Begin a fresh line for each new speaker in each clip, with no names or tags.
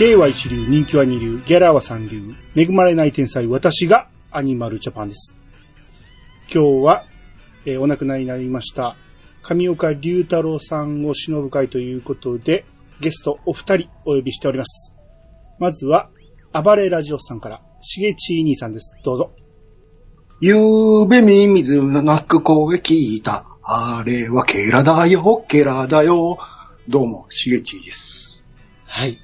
芸は一流、人気は二流、ギャラは三流、恵まれない天才、私がアニマルジャパンです。今日は、えーお亡くなりになりました、上岡龍太郎さんを忍ぶ会ということで、ゲストお二人お呼びしております。まずは、暴れラジオさんから、しげちー兄さんです。どうぞ。
ゆうべミミズの鳴く声聞いた。あれはケラだよ、ケラだよ。どうも、しげちです。
はい。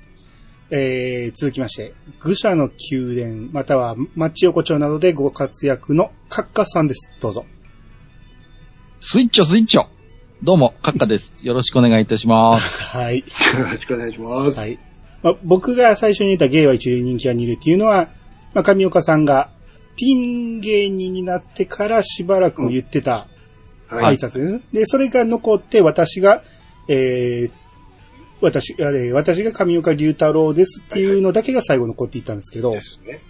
えー、続きまして、愚者の宮殿、または町横丁などでご活躍のカッカさんです。どうぞ。
スイッチョスイッチョどうも、カッカです。よろしくお願いいたします。
はい。
よろしくお願いします。
はい。まあ、僕が最初に言った芸は一流人気は二流っていうのは、まあ、上岡さんがピン芸人になってからしばらく言ってた
はい。
挨拶ですね、で、それが残って私が、えー、私、あれ、私が上岡龍太郎ですっていうのだけが最後残っていったんですけど、
ですね。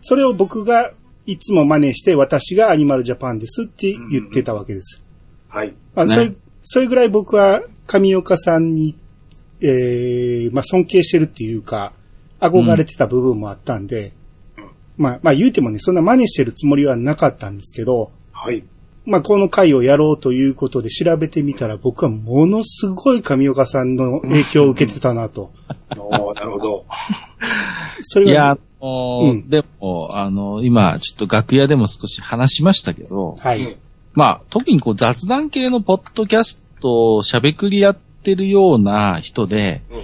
それを僕がいつも真似して私がアニマルジャパンですって言ってたわけです。
はい。
まあ、
ね
それ、それぐらい僕は上岡さんに、えー、まあ、尊敬してるっていうか、憧れてた部分もあったんで、
うん
まあ、まあ言うてもね、そんな真似してるつもりはなかったんですけど、
はい。
まあ、この回をやろうということで調べてみたら僕はものすごい上岡さんの影響を受けてたなと。
なるほど。
それが、
いや、あのー
うん
でも、あの今、ちょっと楽屋でも少し話しましたけど、
はい。
うん
まあ、特にこう雑談系のポッドキャストをしゃべくりやってるような人で、
うん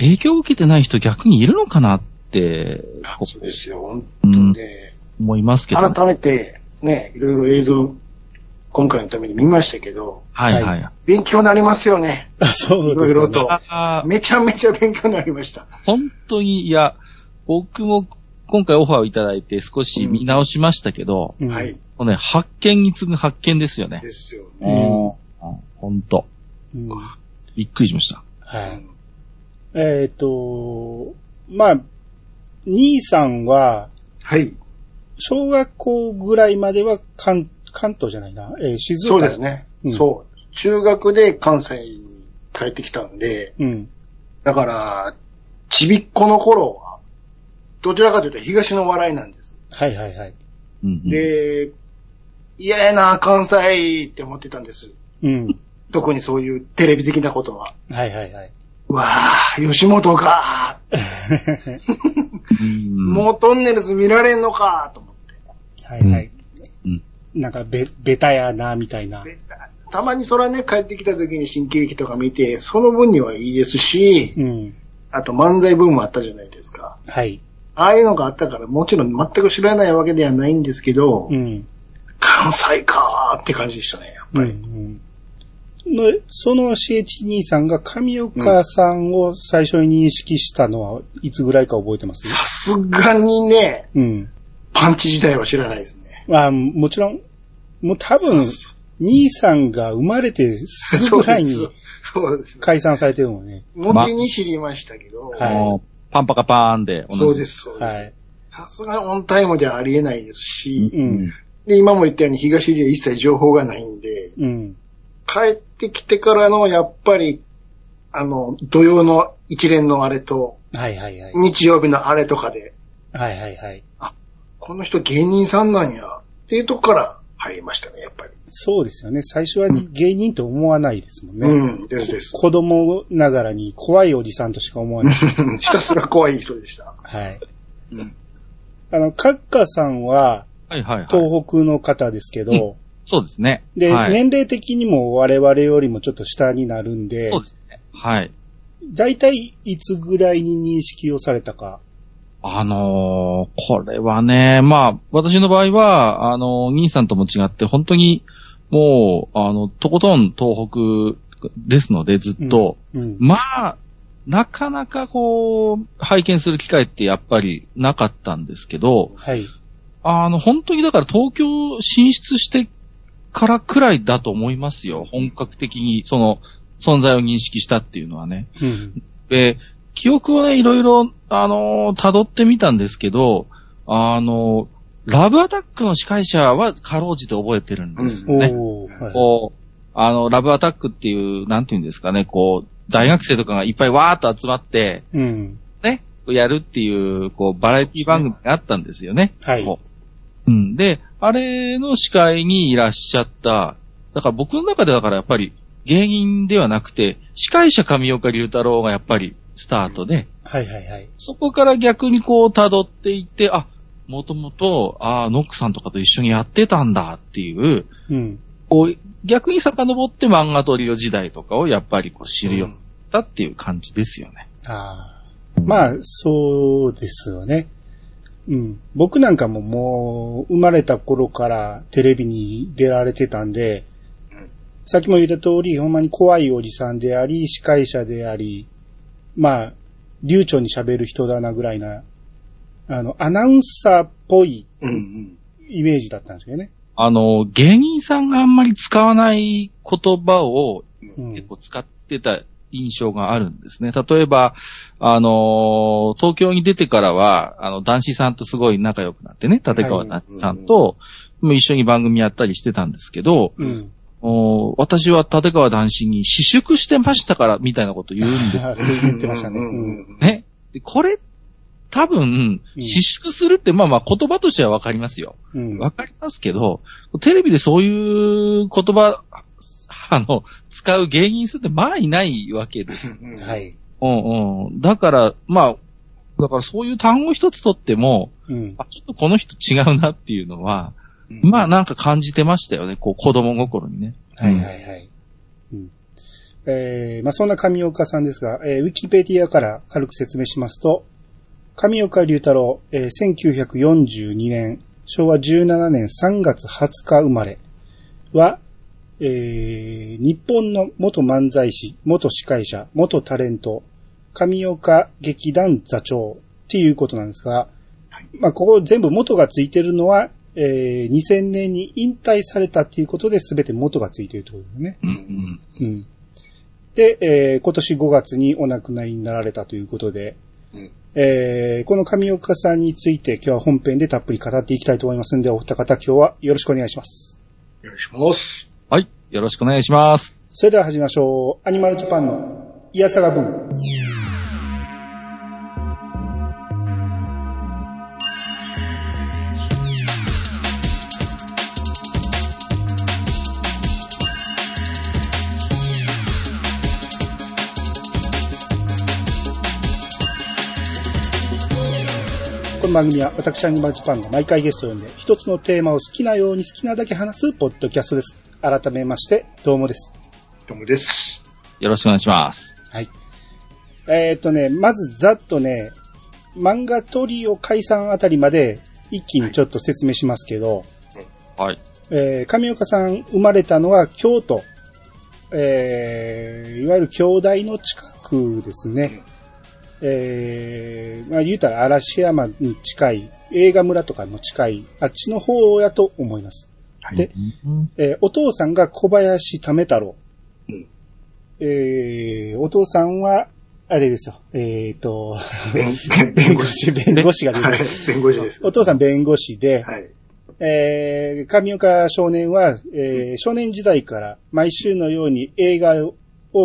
影響を受けてない人逆にいるのかなって、こ
そうですよ。本
う
当
ん、
ね。
思いますけど、ね。
改めて、ね、いろいろ映像、今回のために見ましたけど、
はいはい。
勉強になりますよね。
あそうです、ね。
いろいろと。めちゃめちゃ勉強になりました。
本当に、いや、僕も今回オファーをいただいて少し見直しましたけど、
うん
はい。。
もうね、発見に次ぐ発見ですよね
で。すよ
う
ね。
ん。本当
うん
びっくりしました。
はい。えっ、と、まあ、兄さんは、
はい。
小学校ぐらいまでは関、関東じゃないな、えー静岡。
そうです。ね。
うん
そう。中学で関西に帰ってきたんで、
うん。
だから、ちびっこの頃は、どちらかというと東の笑いなんです。
はいはいはい。
で、嫌やな、関西って思ってたんです。
うん。
特にそういうテレビ的なことは。
はいはいはい。
うわぁ、吉本か
うん
もうトンネルズ見られんのかと思って。
はいはい。
うん
なんか、べ、ベタやな、みたいな。
でたまにそれはね、帰ってきた時に新喜劇とか見て、その分にはいいですし、
うん。
あと漫才ブームあったじゃないですか。
はい。
ああいうのがあったから、もちろん全く知らないわけではないんですけど、
うん。
関西かーって感じでしたね、やっ
うん。
ぱり。
うん。のその CH 兄さんが上岡さんを最初に認識したのはいつぐらいか覚えてます？
さすがにね、
うん。
パンチ自体は知らないですね。
あもちろん、もう多分、兄さんが生まれてすぐぐらいに
そうです。
解散されてるのね。
後に知りましたけど、
はい
パンパカパーンで。
そうです、そうです。
はい。
さすがにオンタイムではありえないですし、
うん。
で、今も言ったように東で一切情報がないんで、
うん。
帰ってきてからのやっぱり、あの、土曜の一連のあれと、
はいはいはい。
日曜日のあれとかで、
はいはいはい。
この人芸人さんなんや、っていうとこから入りましたね、やっぱり。
そうですよね。最初は芸人と思わないですもんね。
うん、ですです。
子供ながらに怖いおじさんとしか思わない。
ひたすら怖い人でした。
はい。
うん。
あの、カッカさんは
はいはいはい。
東北の方ですけど、
そうですね。
で、
はい、
年齢的にも我々よりもちょっと下になるんで
そう、ですね。はい。
大体いつぐらいに認識をされたか。
あのーこれはね、まあ、私の場合は、あのー兄さんとも違って、本当に、もう、あの、とことん東北ですので、ずっと、
うん。
まあ、なかなかこう、拝見する機会ってやっぱりなかったんですけど、
はい。
あの、本当にだから東京進出してからくらいだと思いますよ。本格的にその存在を認識したっていうのはね。
うん。
で、記憶をね、いろいろ、あのー辿ってみたんですけど、あのーラブアタックの司会者はかろうじて覚えてるんですよね。
おーはい
こう、あの、ラブアタックっていう、なんていうんですかね、こう、大学生とかがいっぱいわーっと集まって、
うん。
ね、やるっていう、こう、バラエティ番組があったんですよね。
はい。
うん。で、あれの司会にいらっしゃった、だから僕の中でだからやっぱり芸人ではなくて、司会者上岡龍太郎がやっぱりスタートで、
はいはいはい。
そこから逆にこう辿っていって、あ、もともと、ああ、ノックさんとかと一緒にやってたんだっていう、
うん。
こう、逆に遡って漫画トリオ時代とかをやっぱりこう知るようになったっていう感じですよね。
ああ。まあ、そうですよね。うん。僕なんかももう、生まれた頃からテレビに出られてたんで、さっきも言った通り、ほんまに怖いおじさんであり、司会者であり、まあ、流暢に喋る人だなぐらいな、あの、アナウンサーっぽい
うんうん。
イメージだったんですよね。
あの、芸人さんがあんまり使わない言葉を
うん
結構使ってた印象があるんですね。例えば、あのー東京に出てからは、あの、男子さんとすごい仲良くなってね、立川さんと、もう一緒に番組やったりしてたんですけど、
うん。
お私は立川男子に私縮してましたから、みたいなこと言うんで
そう言ってましたね。
ね。でこれ、多分、
うん
私縮するって、まあまあ言葉としてはわかりますよ。
うん。
わかりますけど、テレビでそういう言葉、あの、使う芸人さんってまあいないわけです。
は。い。
うんうん。だから、まあ、だからそういう単語一つとっても、
うん。
あ、ちょっとこの人違うなっていうのは、まあなんか感じてましたよね。こう子供心にね。
はいはいはい。うん。えー、まあそんな上岡さんですが、えー、ウィキペディアから軽く説明しますと、上岡龍太郎、えー、1942年、昭和17年3月20日生まれは、えー、日本の元漫才師、元司会者、元タレント、上岡劇団座長っていうことなんですが、まあ、ここ全部元がついてるのは、えー、2000年に引退されたっていうことで全て元がついているということですね。
うんうん。
うん。で、えー今年5月にお亡くなりになられたということで、
うん
えーこの上岡さんについて今日は本編でたっぷり語っていきたいと思いますんで、お二方今日はよろしくお願いします。
お願いします。
はい。よろしくお願いします。
それでは始めましょう。アニマルジャパンのイヤサガブーの番組は私アニマルジャパンが毎回ゲストを呼んで一つのテーマを好きなように好きなだけ話すポッドキャストです。改めまして、どうもです。
どうもです。
よろしくお願いします。
はい。えーっとね、まずざっとね、漫画トリオ解散あたりまで一気にちょっと説明しますけど、
はい。
えー上岡さん生まれたのは京都、えーいわゆる京大の近くですね。えーまあ言うたら嵐山に近い、映画村とかも近い、あっちの方やと思います。
はい
で
うん
えーお父さんが小林為太郎。
うん
えーお父さんは、あれですよ。えっ、と、
弁
弁護士、弁護士が出
はい
てる。。
弁護士です。
お父さん弁護士で、
はい。
えー、上岡少年は、えー少年時代から毎週のように映画を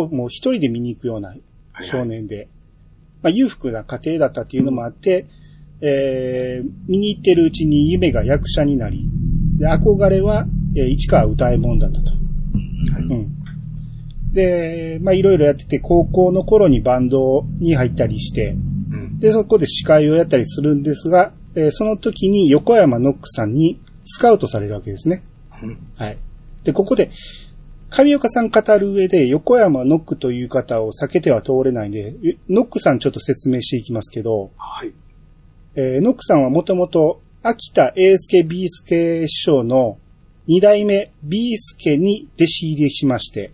もう一人で見に行くような少年で、まあ、裕福な家庭だったっていうのもあって、えー見に行ってるうちに夢が役者になり、で憧れは、えー市川歌右衛門だったと。うん。で、まあ、いろいろやってて、高校の頃にバンドに入ったりして、
うん。
で、そこで司会をやったりするんですが、えーその時に横山ノックさんにスカウトされるわけですね。
うん
はい。で、ここで、上岡さん語る上で横山ノックという方を避けては通れないんで、えノックさんちょっと説明していきますけど、
はい。
えーノックさんはもともと秋田英介 B 助師匠の二代目 B 助に弟子入りしまして、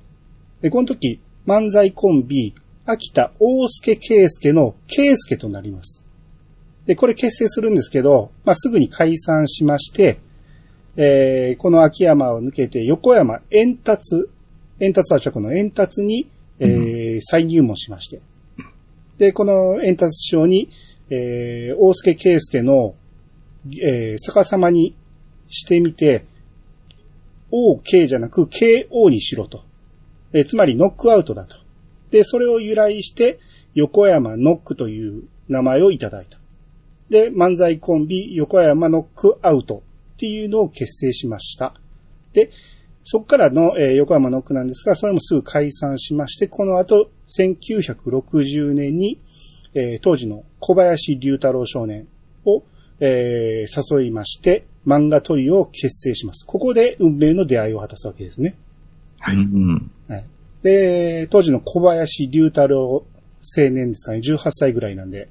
で、この時漫才コンビ秋田大助圭介の圭介となります。で、これ結成するんですけど、まあ、すぐに解散しまして、えーこの秋山を抜けて横山円達、円達は直の円達に、えー再入門しまして。で、この円達師匠に、えー大助圭介の、えー逆さまにしてみて、OK じゃなく KO にしろと。えーつまりノックアウトだと。で、それを由来して、横山ノックという名前をいただいた。で、漫才コンビ横山ノックアウトっていうのを結成しました。で、そこからの、えー横山ノックなんですが、それもすぐ解散しまして、この後、1960年に、えー当時の小林龍太郎少年を、えー誘いまして、漫画トリオを結成します。ここで運命の出会いを果たすわけですね。
はい
うん
はい。で、当時の小林龍太郎青年ですかね、18歳ぐらいなんで、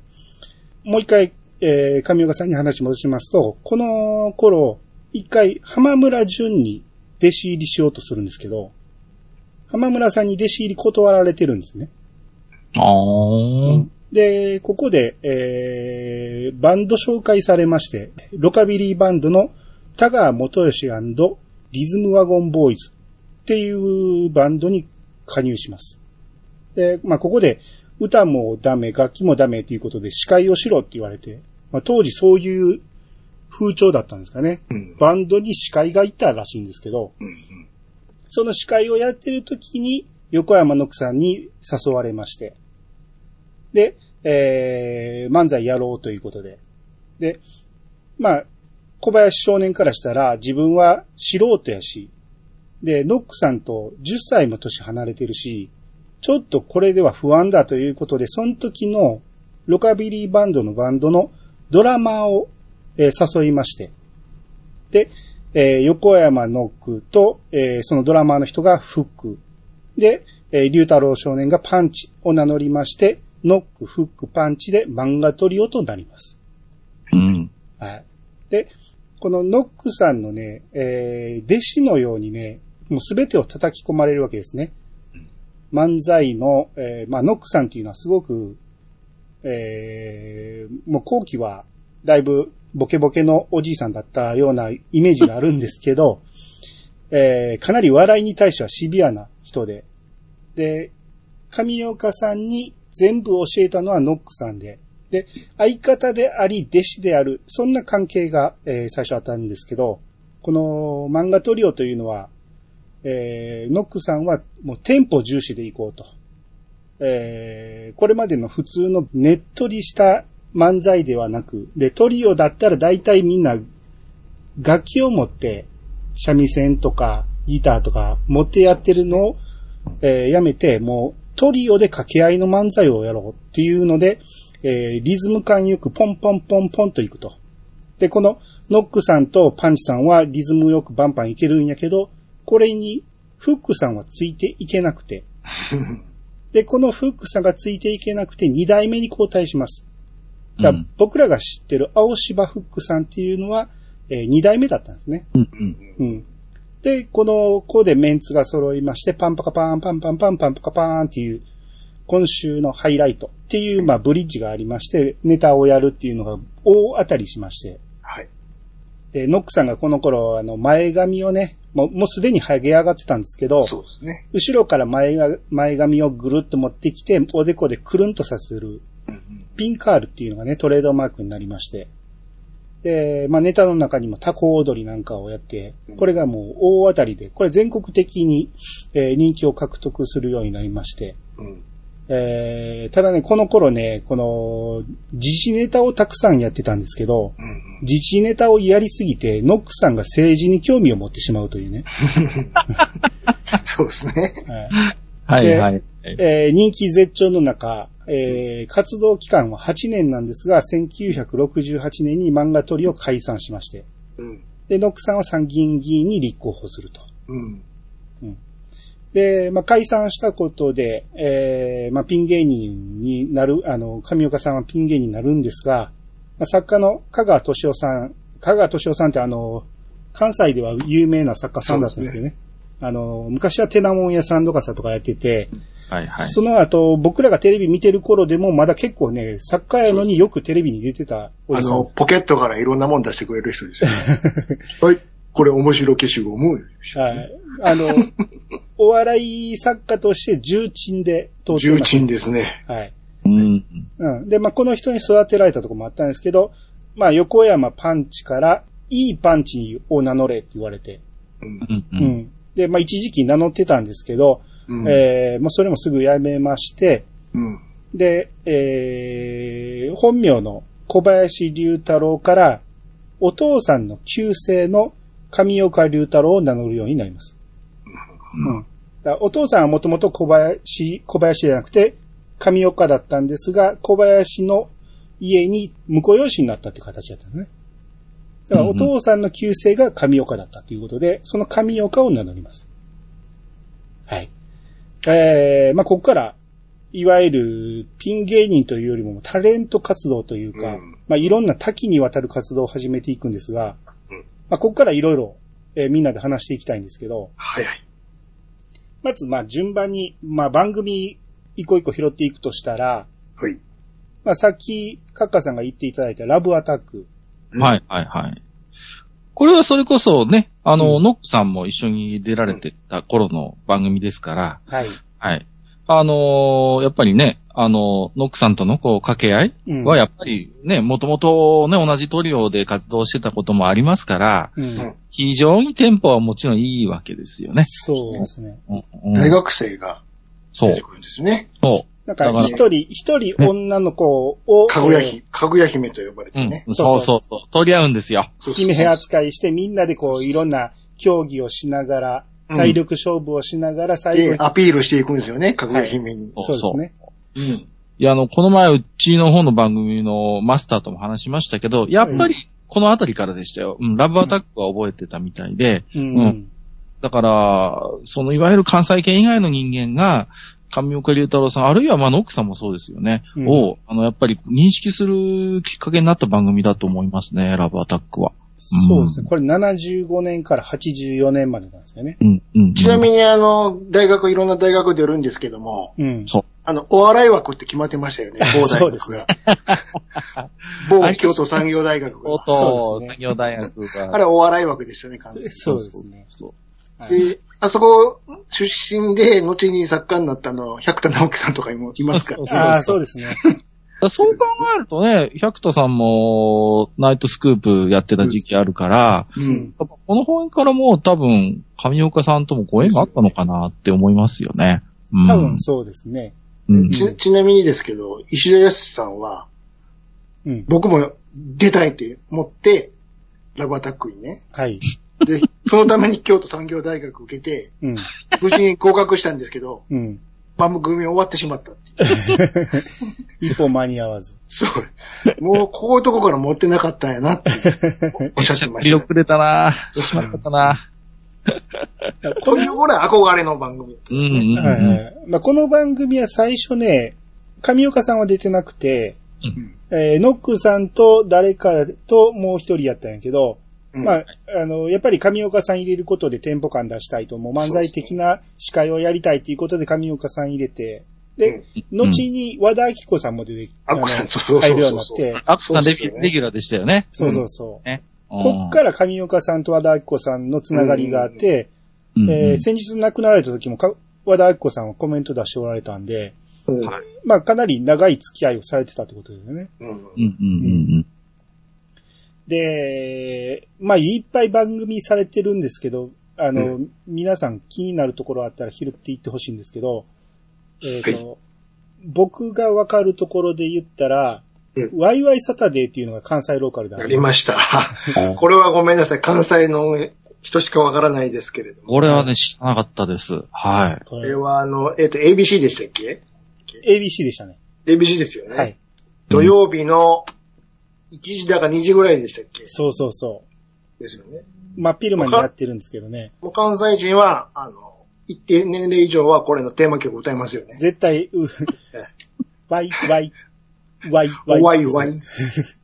もう一回、えー、上岡さんに話戻しますと、この頃、一回、浜村淳に弟子入りしようとするんですけど、浜村さんに弟子入り断られてるんですね。
あー。
で、ここで、えー、バンド紹介されまして、ロカビリーバンドの田川元義リズムワゴンボーイズっていうバンドに加入します。で、まあ、ここで歌もダメ、楽器もダメということで司会をしろって言われて、まあ、当時そういう風潮だったんですかね。
うん。
バンドに司会がいたらしいんですけど、
うん。
その司会をやってる時に、横山のくさんに誘われまして、で、えー、漫才やろうということで。で、まあ、小林少年からしたら自分は素人やし、で、ノックさんと10歳も年離れてるし、ちょっとこれでは不安だということで、その時のロカビリーバンドのバンドのドラマーを、えー誘いまして、で、えー横山ノックと、えーそのドラマーの人がフック。で、えー、龍太郎少年がパンチを名乗りまして、ノック、フック、パンチで漫画トリオとなります。
うん。
はい。で、このノックさんのね、えー弟子のようにね、もうすべてを叩き込まれるわけですね。漫才の、えーまあ、ノックさんっていうのはすごく、えーもう後期は、だいぶボケボケのおじいさんだったようなイメージがあるんですけど、えーかなり笑いに対してはシビアな人で、で、上岡さんに全部教えたのはノックさんで、で、相方であり弟子である、そんな関係が、えー最初あったんですけど、この漫画トリオというのは、えーノックさんはもうテンポ重視でいこうと。えーこれまでの普通のねっとりした漫才ではなく、で、トリオだったら大体みんな楽器を持って、三味線とかギターとか持ってやってるのを、えーやめて、もうトリオで掛け合いの漫才をやろうっていうので、えーリズム感よくポンポンポンポンといくと。で、このノックさんとパンチさんはリズムよくバンバンいけるんやけど、これにフックさんはついていけなくて。で、このフックさんがついていけなくて2代目に交代します。だ僕らが知ってる青芝フックさんっていうのは、え2代目だったんですね。
うん。うん。
うん。で、この子でメンツが揃いまして、パンパカパーン、パンパンパンパンパカパーンっていう、今週のハイライトっていう、まあ、ブリッジがありまして、ネタをやるっていうのが大当たりしまして、
はい。
で、ノックさんがこの頃、あの、前髪をね、もう、もうすでにハゲ上がってたんですけど、
そうですね。
後ろから前が、前髪をぐるっと持ってきて、おでこでくるんとさせる、
うんうん
ピンカールっていうのがね、トレードマークになりまして。で、まあネタの中にもタコ踊りなんかをやって、これがもう大当たりで、これ全国的に、えー人気を獲得するようになりまして。
うん。
えーただね、この頃ね、この、自治ネタをたくさんやってたんですけど、
うんうん。
自治ネタをやりすぎて、ノックさんが政治に興味を持ってしまうというね。
そうですね。
はい
はいはい。
えー人気絶頂の中、えー活動期間は8年なんですが、1968年に漫画トリを解散しまして、
うん。
で、ノックさんは参議院議員に立候補すると。
うん。
で、まあ、解散したことで、えーまあ、ピン芸人になる、あの、上岡さんはピン芸人になるんですが、まあ、作家の香川敏夫さん、香川敏夫さんってあの、関西では有名な作家さんだったんですけどね。あの、昔はテナモン屋さんとかさとかやってて、
はいはい。
その後、僕らがテレビ見てる頃でも、まだ結構ね、作家やのによくテレビに出てた。
あの、ポケットからいろんなもん出してくれる人ですよ、ね。はい。これ面白消しゴム。
はい。あの、お笑い作家として重鎮で通ってま
重
す。
鎮ですね。
はい。
うん。
うん。で、まあ、この人に育てられたところもあったんですけど、まあ、横山パンチから、いいパンチを名乗れって言われて、
うん
う。ん。う。
うんん。で、まあ、一時期名乗ってたんですけど、
うん。
えー、もうそれもすぐやめまして、
うん。
で、えー、本名の小林龍太郎から、お父さんの旧姓の上岡龍太郎を名乗るようになります。うん。お父さんはもともと小林、小林じゃなくて、上岡だったんですが、小林の家に婿養子になったって形だったんですね。だからお父さんの旧姓が上岡だったということで、その上岡を名乗ります。はい。えー、まあ、ここから、いわゆるピン芸人というよりもタレント活動というか、
うん
まあ、いろんな多岐にわたる活動を始めていくんですが、
うん
まあ、ここからいろいろ、えーみんなで話していきたいんですけど、
はいはい。
まず、まあ、順番に、まあ、番組一個一個拾っていくとしたら、
はい。
まあ、さっき、カッカさんが言っていただいたラブアタック。
はい、はい、はい。これはそれこそね、あの、
うん
ノックさんも一緒に出られてた頃の番組ですから、
はい。
はい。あのーやっぱりね、あの、ノックさんとのこう掛け合い
うん
はやっぱりね、もともとね、同じトリオで活動してたこともありますから、
うん
うん
非常にテンポはもちろんいいわけですよね。
そうですね。
うんうん
大学生が
そう。
出てくるんですね。
そ
なんか、
だから
一人、一人女の子を、
かぐやひ、かぐや姫と呼ばれ
う。うん
てね。。
そうそうそう。取り合うんですよ。
そうそう
姫扱いして、みんなでこう、いろんな競技をしながら、
うん
体力勝負をしながら、最後
で
に、
アピールしていくんですよね、かぐや姫に。
そうですね。
うん。
いや、あの、この前、うちの方の番組のマスターとも話しましたけど、やっぱり、このあたりからでしたよ。うん、ラブアタックは覚えてたみたいで、
うん。
うんだから、そのいわゆる関西圏以外の人間が、上岡龍太郎さん、あるいはまあノックさんもそうですよね。
うん
を、あの、やっぱり認識するきっかけになった番組だと思いますね、ラブアタックは。
そうですね。これ75年から84年までなんですよね。
うん、うん。
ちなみに、あの、大学、いろんな大学出るんですけども、
うん。
そう。
あの、お笑い枠って決まってましたよね、某大
そうですね
学が。某京都産業大学
高
が。
そうですね
等産業大学が。
あれお笑い枠でしたね、完全に。
そうですね。
で、あそこ出身で、後に作家になったの、百田直樹さんとかにもいますから
そう
ね。
ああ、そうですね。
そう考えるとね、百田さんもナイトスクープやってた時期あるから、
うん。
この辺からもう多分、上岡さんともご縁があったのかなって思いますよね。うん
多分そうですね。
うん。
ち、ちなみにですけど、石田康さんは、
うん。
僕も出たいって思って、ラブアタックにね。
はい。
で、そのために京都産業大学受けて、
うん。
無事に合格したんですけど、
うん。
番組終わってしまったっていう。
一歩間に合わず。
そう。もう、こういうとこから持ってなかったんやなって おっしゃってました。
魅力出たなしまったな
こういうぐらい憧れの番組だった
うんうんうん。
はいはい。まあ、この番組は最初ね、上岡さんは出てなくて、
うん
えーノックさんと誰かともう一人やったんやけど、
うん
まあ、あの、やっぱり上岡さん入れることでテンポ感出したいと、もう漫才的な司会をやりたいということで上岡さん入れて、で、後に和田明子さんも出て、
うそうそうそう
入るようになって、
あっこさんレギュラーでしたよね。
そうそうそう。
ね。
こっから上岡さんと和田明子さんのつながりがあって、
うん、
えー先日亡くなられた時もか和田明子さんはコメント出しておられたんで、
うん
はい
まあかなり長い付き合いをされてたってことですよね。
うん
うんうんうん
で、まあいっぱい番組されてるんですけど、あの、
う
皆さん気になるところあったら拾っていってほしいんですけど、えっ、と、
は
僕がわかるところで言ったら、
うん
ワイワイサタデーっていうのが関西ローカルであ。
りました。
うん。
これはごめんなさい。関西の人しかわからないですけれども。
これはね、知らなかったです。はい。
こ
これはあの、えっ、と、ABC でしたっけ
？ABC でしたね。
?ABC ですよね。
はい。
土曜日の1時だか2時ぐらいでしたっけ？
そうそうそ
ですよね。
う。真っ昼間にやってるんですけどね。
もう関西人は、あの、一定年齢以上はこれのテーマ曲歌いますよね。
絶対、う、ワ イワイ、ワイワイ。
ワイワイ、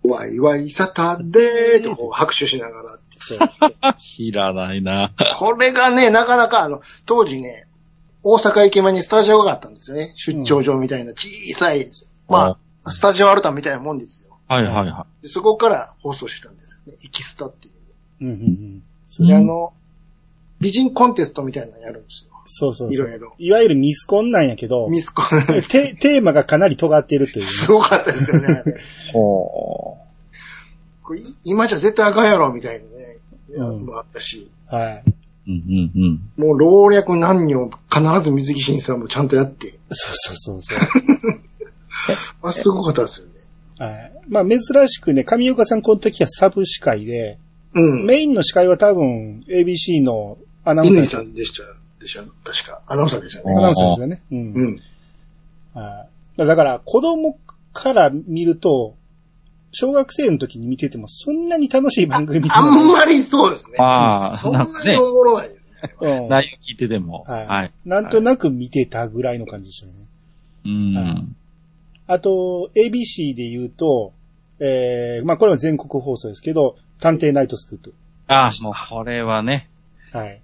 ワイワイサタデーとこう拍手しながら。
知らないな。
これがね、なかなかあの、当時ね、大阪駅前にスタジオがあったんですよね。出張場みたいな小さい、まあ、スタジオアルタみたいなもんですよ。
はいはいは
でそこから放送してたんですよね。エキスタっていう。
うんうんうん。
い。
で、あの、美人コンテストみたいなのやるんですよ。
そうそうそう。
いろいろ
いわゆるミスコンなんやけど、
ミスコン。
テテーマがかなり尖ってるというね、
すごかったですよね。
ほ
これ今じゃ絶対あかんやろ、みたいなね。
うん
のあったし。
はい。
う。うんうんうん。
もう老若男女必ず水木審査もちゃんとやって。
そうそうそうそう。
あ、すごかったですよね。
はい。まあ珍しくね、上岡さんこの時はサブ司会で、
うん。
メインの司会は多分 ABC のアナウンサー
乾さんでした、でしょ確か。アナウンサーですよね。
アナウンサーですよね。う。
うんん。
はいだから子供から見ると、小学生の時に見ててもそんなに楽しい番組見て
あ
ない
んまりそうですね。
ああ
そんな
なんかね
におもろないですね。
うん
内容聞いてても。
はい。
はい。
なんとなく見てたぐらいの感じでしたね。
うん。
あと、ABC で言うと、えー、まあこれは全国放送ですけど、探偵ナイトスクープ。
ああ、もうこれはね。
はい。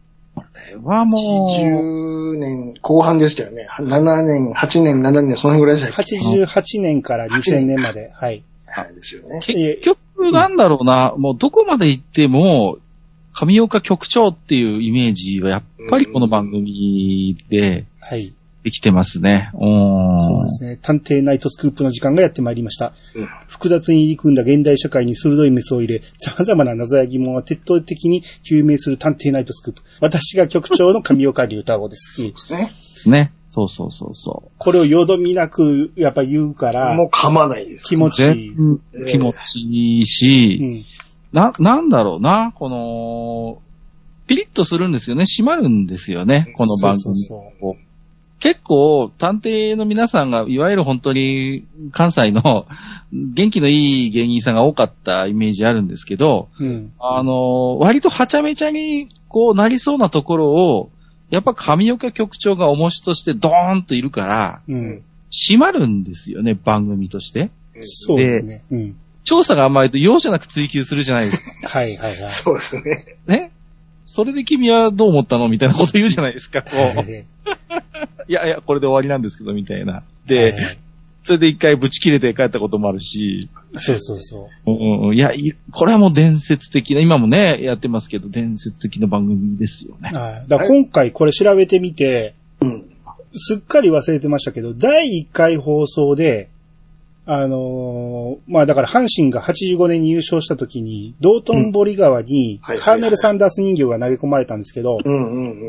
はもう、
80年後半でしたよね。7年、8年、7年、その辺ぐらいでしたっけ
？88年から2000年まで。はい。
はい、ですよね。
結局なんだろうな、もうどこまで行っても、上岡局長っていうイメージはやっぱりこの番組で
はい。
できてますね。うん。
そうですね。探偵ナイトスクープの時間がやってまいりました。
うん
複雑に入り組んだ現代社会に鋭いメスを入れ、様々な謎や疑問を徹底的に究明する探偵ナイトスクープ。私が局長の上岡龍太郎ですし、
ですね。
ですね。そうそうそうそ
これをよどみなくやっぱ言うから、
もう噛まないです。
う。
気持ちいい。
全気持ちいいし、
うん。
な、なんだろうな、この、ピリッとするんですよね。締まるんですよね、この番組。
そうそう
こう結構、探偵の皆さんが、いわゆる本当に関西の 元気のいい芸人さんが多かったイメージあるんですけど、
うん。
あの、割とはちゃめちゃにこうなりそうなところを、やっぱ上岡局長が重しとしてドーンといるから、
うん。
締まるんですよね、番組として。
そうですね。うん。
調査が甘いと容赦なく追求するじゃないですか。
はいはいはい。
そうですね。
ね。それで君はどう思ったの？みたいなこと言うじゃないですか、こう。
はい
いやいや、これで終わりなんですけど、みたいな。
はい
で、それで一回ブチ切れて帰ったこともあるし、
そうそうそう。
うんうん、いや、いこれはもう伝説的な、今もね、やってますけど、伝説的な番組ですよね。
はい。だ今回これ調べてみて、
うん。
すっかり忘れてましたけど、第1回放送で、あのーまあだから阪神が85年に優勝した時に、道頓堀川に
はい
カーネル・サンダース人形が投げ込まれたんですけど。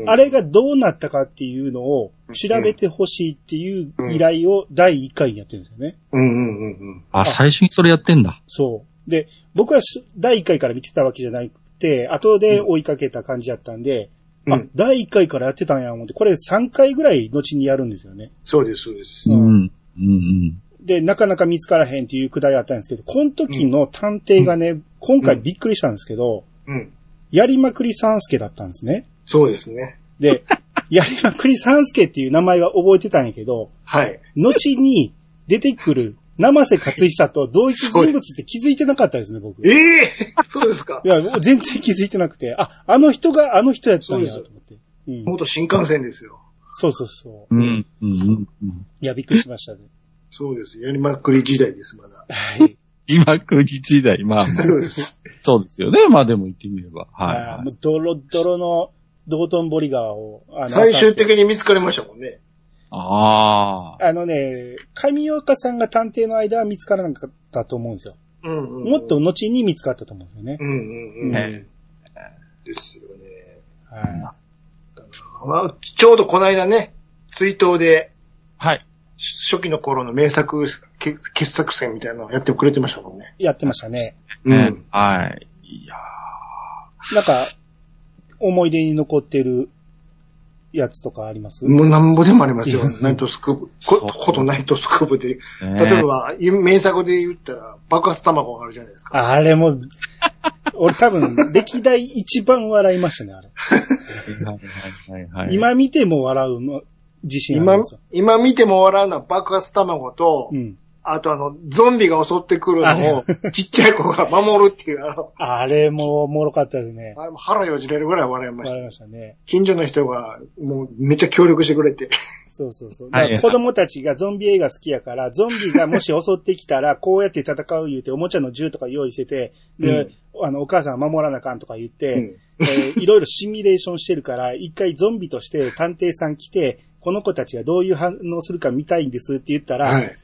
あれがどうなったかっていうのを調べてほしいっていう依頼を第1回にやってるんですよね。
うんうんうんうん。
あ、最初にそれやってんだ。
そう。で、僕はし第1回から見てたわけじゃなくて、後で追いかけた感じだったんで、あ
うん、
第1回からやってたんや思って、これ3回ぐらい後にやるんですよね。
そうです、そうです。
うん
うん。うん
で、なかなか見つからへんっていうくだりあったんですけど、この時の探偵がね、今回びっくりしたんですけど、
うん。
やりまくり三助だったんですね。
そうですね。
で、やりまくり三助っていう名前は覚えてたんやけど、
はい。
後に出てくる生瀬勝久と同一人物って気づいてなかったですね、僕。
え
い
え そうですか。
や、全然気づいてなくて、あ、あの人があの人やったんや、と思って。うん。
元新幹線ですよ。
そうそうそう。
うん。うん。うん。うん。
いや、びっくりしましたね。
そうです。やりまくり時代です、まだ。
はい。
今国時代、まあ、
そうです。
そうですよね。まあでも言ってみれば。はい、はい。
もうドロドロの道頓堀川を、あの
最終的に見つかりましたもんね。
ああ。
あのね、上岡さんが探偵の間は見つからなかったと思うんですよ。
うんうん。
もっと後に見つかったと思うんですよね
う。んうんうん。
ね
ですよね。
は
まあ、ちょうどこの間ね、追悼で、
はい。
初期の頃の名作、け傑作選みたいなのをやってくれてましたもんね。
い。やってましたね。
ね。はい。いや
なんか、思い出に残ってるやつとかあります？
もうなんぼでもありますよ
うん。
ナイトスクープ。こことナイトスクープで。例えば、名作で言ったら、爆発卵があるじゃないですか。
あれも、俺多分、歴代一番笑いましたね、あれ。
はいはいはいはい。
今見ても笑うの自信あり
今
ますよ。、
今見ても笑うのは爆発卵と、
うん。
あとあの、ゾンビが襲ってくるのを、ちっちゃい子が守るっていう、あの、
あれもおもろかったですね。
あれも腹よじれるぐらい笑いました。
笑いましたね。
近所の人が、もうめっちゃ協力してくれて。
そうそうそう。子供たちがゾンビ映画好きやから、ゾンビがもし襲ってきたら、こうやって戦う言うて、おもちゃの銃とか用意してて、で、あの、お母さんは守らなあかんとか言って、えーいろいろシミュレーションしてるから、一回ゾンビとして探偵さん来て、この子たちがどういう反応するか見たいんですって言ったら、
はい。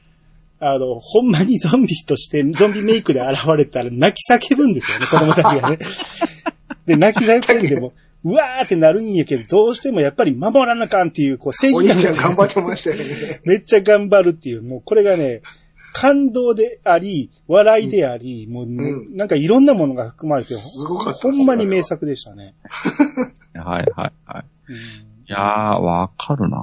あの、ほんまにゾンビとして、ゾンビメイクで現れたら泣き叫ぶんですよね、子供たちがね。で、泣き叫んでも、うわーってなるんやけど、どうしてもやっぱり守らなあかんっていう、こう、正
お
義感が
兄ちゃん頑張ってましたよね。
めっちゃ頑張るっていう、もうこれがね、感動であり、笑いであり、もう、
ん
なんかいろんなものが含まれて、
すごかった
ほんまに名作でしたね。
はいはいはい。
うん
いやー、わかるな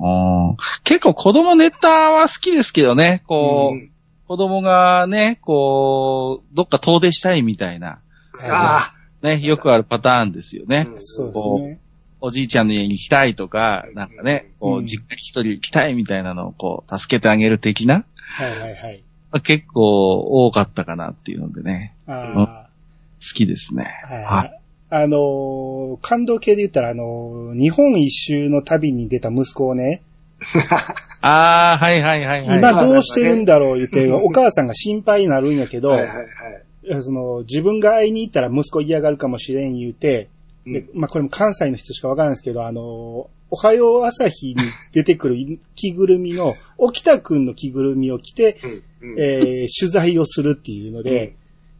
うん。結構子供ネタは好きですけどね、こう、
うん。
子供がね、こう、どっか遠出したいみたいな、
あ
ね、よくあるパターンですよね。
うん。
そうですね。
おじいちゃんの家に行きたいとか、なんかね、こ
うん。
う、実家に一人行きたいみたいなのをこう、助けてあげる的な、
はいはいはい。
まあ結構多かったかなっていうのでね、
あ
好きですね。
あ、はいはい。あのー感動系で言ったら、あのー日本一周の旅に出た息子をね、
ああ、はいはいはいはい。
今どうしてるんだろう言って、お母さんが心配になるんやけど、
はいはいはい。
その、自分が会いに行ったら息子嫌がるかもしれん言うて、で、まあ、これも関西の人しかわからないんですけど、あの、おはよう朝日に出てくる着ぐるみの、沖田くんの着ぐるみを着て、
うんうん
えー取材をするっていうので、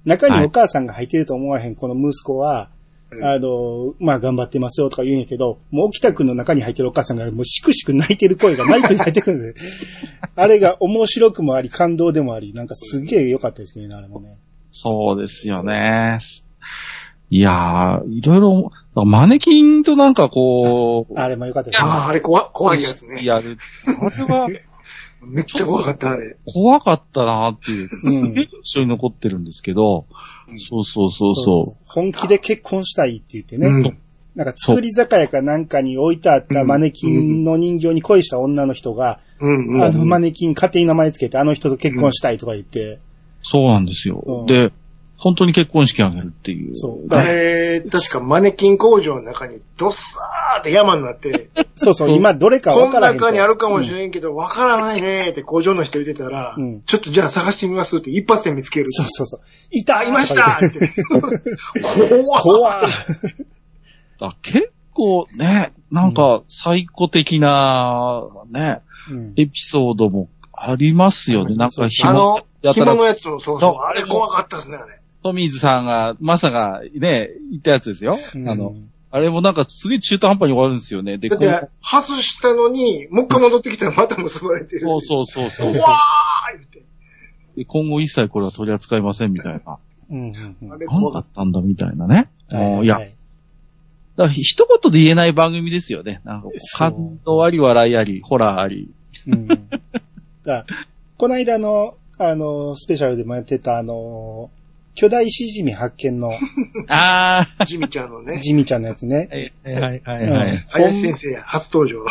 中にお母さんが入ってると思わへん、この息子は、
うん
あの、まあ、頑張ってますよとか言うんやけど、もう沖田くんの中に入ってるお母さんがもうしくしく泣いてる声がマイクに入ってくるんで、あれが面白くもあり、感動でもあり、なんかすげえ良かったですけどね、あれもね。
そうですよね。いやー、いろいろ、マネキンとなんかこう、
あれも良かったですね。
ああ、あれ怖怖いやつね。
やる。あれは
めっちゃ怖かった、あれ。
怖かったなーっていう、
うん
すげえ印象に残ってるんですけど、
うん
そうそうそうそう。
本気で結婚したいって言ってね。
うん
なんか作り酒屋かなんかに置いてあったマネキンの人形に恋した女の人が、
うんうん。
あのマネキン勝手に名前つけてあの人と結婚したいとか言って、
そうなんですよ。
うん
で、本当に結婚式あげるっていう。
そう
あれ、確かマネキン工場の中にドッサーって山になって、
そうそう、今どれか
この
分からへんと。
中にあるかもしれんけど、わからないねって工場の人言ってたら
うん、
ちょっとじゃあ探してみますって一発で見つける。
そうそうそう。いた
あ、いました
って。
怖っ
怖っ
あ結構ね、なんか、最高的な、ね、
うん
エピソードもありますよね。なんか、
あ
紐
の、
やたら
紐のやつもそうそう。
そう
あれ怖かったですね、あれ。
トミーズさんが、マサがね、言ったやつですよ。
うん
あの、あれもなんかすげえ中途半端に終わるんですよね。で、
だって外したのに、もう一回戻ってきたらまた結ばれてる。
そうそうそうそう。
怖ー言って。
で今後一切これは取り扱いませんみたいな。
うんうんうん
あれ
だったんだみたいなね。
はい
もういや、だから一言で言えない番組ですよね。なんか感動あり、笑いあり、ホラーあり。
うん。だこの間の、あの、スペシャルでもやってた、あの、巨大シジミ発見の
あ
た。ジミちゃんのね。
ジミちゃんのやつね。
はいはいはいはい。
うん
林先生初登場。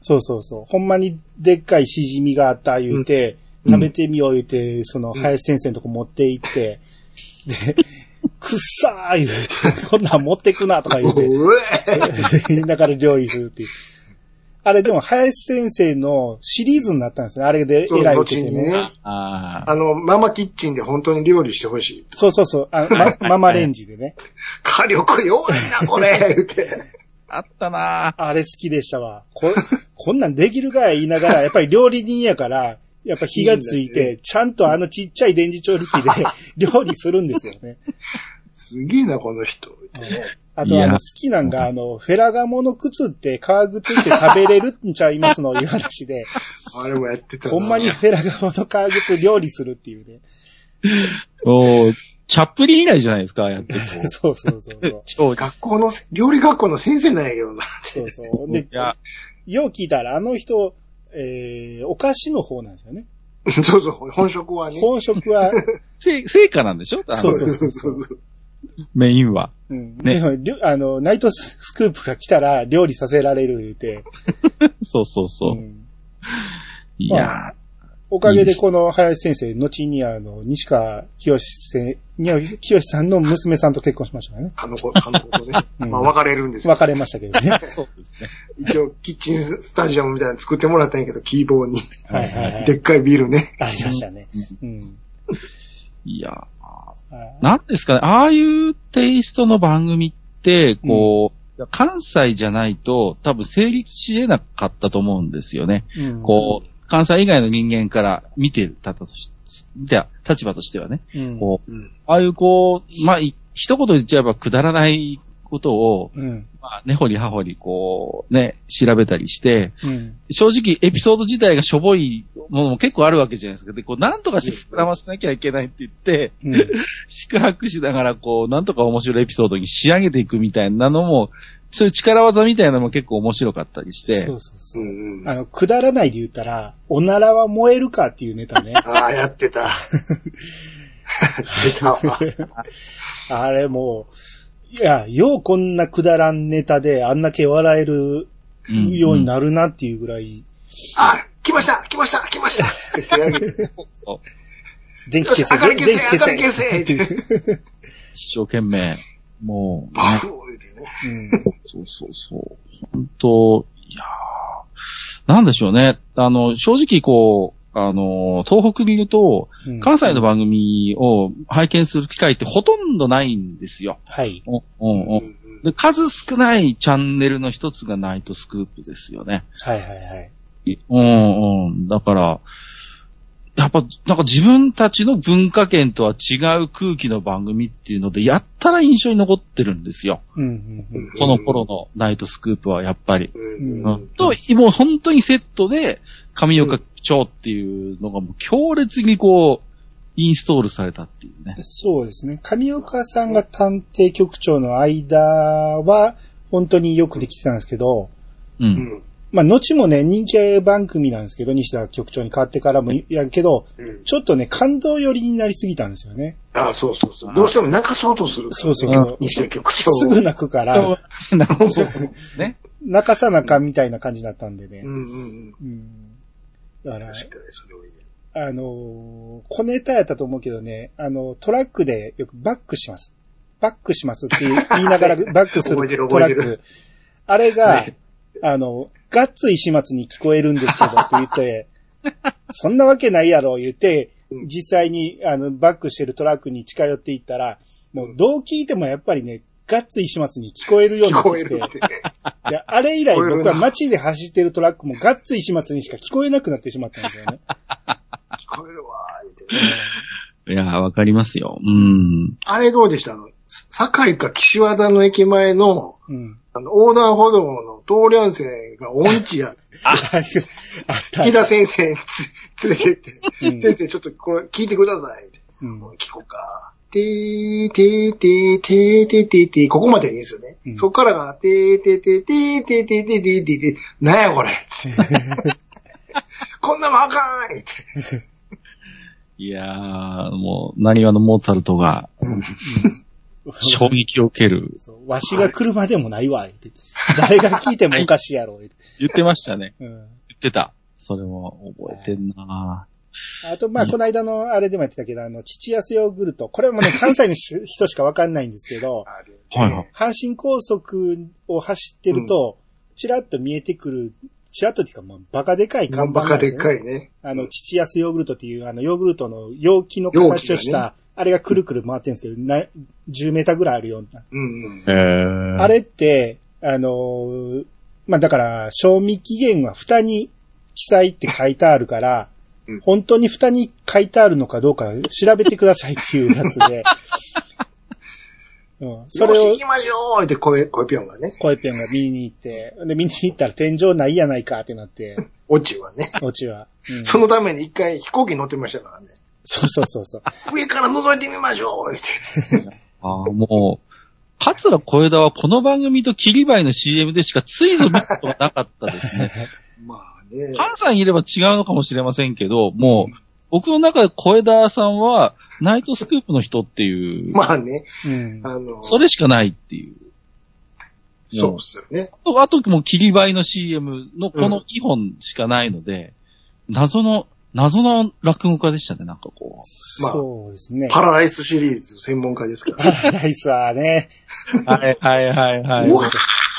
そうそうそう。ほんまにでっかいシジミがあった言うて、
うん
食べてみよう言うて、その、林先生のとこ持って行って、で、くっさー言うて、こんなん持ってくなとか言うて、
うえ
言いながら料理するっていう。あれでも、林先生のシリーズになったんですね。あれで偉い受けてね。
ね。
あ
あの、ママキッチンで本当に料理してほしい。
そうそうそう。あま、ママレンジでね。
火力弱いな、これ言って。
あ。あったな
あれ好きでしたわ。こ、こんなんできるかい言いながら、やっぱり料理人やから、やっぱ火がつい
いいんだ
て、ちゃんとあのちっちゃい電磁調理器で 料理するんですよね。
すげえな、この人。
あとあの好きなんが、あの、フェラガモの靴って革靴って食べれるんちゃいますのいう話で、
あれもやってたな。
ほんまにフェラガモの革靴料理するっていうね。
おーチャップリン以来じゃないですか、やってこ
そうそうそうそう
学校の、料理学校の先生なんやけどな。
そうそう。でよう聞いたらあの人、えー、お菓子の方なんですよね。
そうそう、本職はね。
本職は、
せ成果なんでしょ？
そうそうそうそう。
メインは。
うん。
ね
でもあの、ナイトスクープが来たら料理させられる言うて、
そうそうそう。
うん
いや
おかげでこの林先生、後にあの、西川清せん、清さんの娘さんと結婚しましたからね。
かの子、かの子とね。
うん
まあ、別れるんですよ。
別れましたけどね。
ー そうですね。
一応、キッチンスタジアムみたいなの作ってもらったんやけど、キーボーに。
はいはいはい。
でっかいビールね。
ありましたね。うん。
いや
あ
なんですかね、ああいうテイストの番組って、こう、いや関西じゃないと多分成立し得なかったと思うんですよね。
うん
こう、関西以外の人間から見てたとし、では、立場としてはね。
うん。
こう、
うん。
ああいうこう、まあ、い一言で言っちゃえばくだらない、ことを、
うん。
まあ、根掘り葉掘りこう、ね、調べたりして、
うん。
正直エピソード自体がしょぼいものも結構あるわけじゃないですか。で、こう、なんとかして膨らませなきゃいけないって言って、
うん。
宿泊しながらこう、なんとか面白いエピソードに仕上げていくみたいなのも、そういう力技みたいなのも結構面白かったりして、
そうそうそうう。
んうん。
あの、くだらないで言ったら、おならは燃えるかっていうネタね。
ああ、やってた。出たわ。
あれもう、いや、ようこんなくだらんネタであんだけ笑える
うん
ようになるなっていうぐらい、
あ、来ました来ました来ましたって手挙げて。
そ う
電気消せ、電気
消せ、明かり
消せ。
一生懸命、もう、ね
バフ、言うてね。
そうそうそう。本当いやーなんでしょうね。あの、正直こう、あの、東北にいると、
うん
関西の番組を拝見する機会ってほとんどないんですよ。
はい。
うんうんうんで数少ないチャンネルの一つがナイトスクープですよね。
はいはいはい。
うんうん。だから、やっぱ、なんか自分たちの文化圏とは違う空気の番組っていうので、やったら印象に残ってるんですよ。
うんうんうん。
この頃のナイトスクープはやっぱり。
うん
うん
うんと、もう本当にセットで、上岡町っていうのがもう強烈にこう、インストールされたっていうね。
そうですね。上岡さんが探偵局長の間は、本当によくできてたんですけど、
う。
うんん。
まあ、後もね、人気番組なんですけど、西田局長に変わってからもやるけど、
うん。
ちょっとね、感動寄りになりすぎたんですよね。
あそうそうそう。どうしても泣かそうとする。
そうそうそう
西田局長を。
すぐ泣くから、
なるほど。ね。
泣かさなかみたいな感じだったんでね
う。んうんうん。
うん。だから、
確かにそれを。
あのー小ネタやったと思うけどね、あの、トラックでよくバックします。バックしますって言いながらバックす
る
るトラック。あれが
ね、
あの、ガッツ石松に聞こえるんですけどって言って、そんなわけないやろ言って
うん、
実際にあのバックしてるトラックに近寄っていったら、もうどう聞いてもやっぱりね、ガッツ石松に聞こえるようにな
聞
ってきてあれ以来僕は街で走ってるトラックもガッツ石松にしか聞こえなくなってしまったんですよね。
聞こえるわ、言うてね。
いやー、わかりますよ。うん。
あれどうでした？あの、堺か岸和田の駅前の、
うん。
あの、横断歩道の通り合線が音痴や。
ああった。
木田先生つ連れてって、
うん
先生ちょっとこれ聞いてください。
うん
聞こうか。てーてーてーてーてーてーてーここまでいいんですよね。
うん
そこからが、てーてーてーてーてーてーてーてーてーてーなんやこれ。こんなもんあかん言って
いやー、もう、何話のモーツァルトが、衝撃を受ける。
そうわしが車でもないわ、言って誰が聞いてもおかしいやろ、言って
言ってましたね。
うん
言ってた。それも覚えてんな
あと、まあ、この間のあれでもやってたけど、あの、父安ヨーグルト。これもね、関西の人人しかわかんないんですけど、
はいはい。
阪神高速を走ってると、ちらっと見えてくる、ちらっとっていうか、まあ、バカでかい看板
バカで。かいね。
あの、父安ヨーグルトっていう、あの、ヨーグルトの容器の形をした、あれがくるくる回ってるんですけど、な10メーターぐらいあるような。
うんうん。
えー、
あれって、あのーまあ、だから、賞味期限は蓋に記載って書いてあるから、
うん
本当に蓋に書いてあるのかどうか調べてくださいっていうやつで、うん、それを
よし行きましょうって声、声ぴょんがね。
声ペンが見に行って、で、見に行ったら天井ないやないかってなって、
オチはね。
オチは。うん
そのために一回飛行機乗ってましたからね。
そうそうそうそう。
上から覗いてみましょうって。
あーもう、桂小枝はこの番組とキリバイの CM でしかついぞ見たことがなかったですね。
まあね。
関西にいれば違うのかもしれませんけど、もう、僕の中で小枝さんは、ナイトスクープの人っていう、
まあね。
うん。
あの、
それしかないっていう。
そうっすよね。
あともうキリバイの CM のこの2本しかないので、謎の、謎の落語家でしたね、なんかこ
まあ
そうですね。
パラダイスシリーズ専門家ですから。
パラダイスはね、
う。はいはいはいは
うわ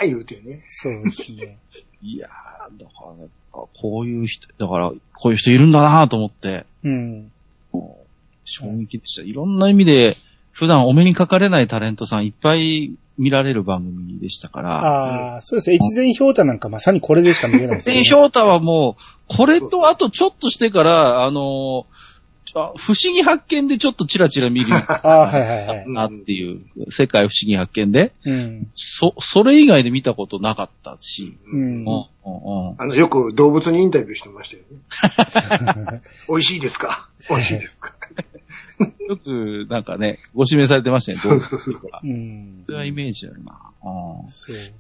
ー言うてね。
そうですね。
いやー、だから、ね、こういう人、だから、こういう人いるんだなと思って、
うん。
衝撃でした。いろんな意味で、普段お目にかかれないタレントさんいっぱい見られる番組でしたから、
ああ、そうです。越前氷太なんかまさにこれでしか見れないです
で、
ね。
ひょうたはもう、これとあとちょっとしてから、あの、あ不思議発見でちょっとチラチラ見るように
ああ、はいはいはい。
なっていう、世界不思議発見で、
うん。
そ、それ以外で見たことなかったし、
う
うん、
ん。
うん、うん。
あの、よく動物にインタビューしてましたよね。美味しいですか？美味しいですか
よく、なんかね、ご指名されてましたね、動物とか
うん
そ。れはイメージあるな。うん
そう。
い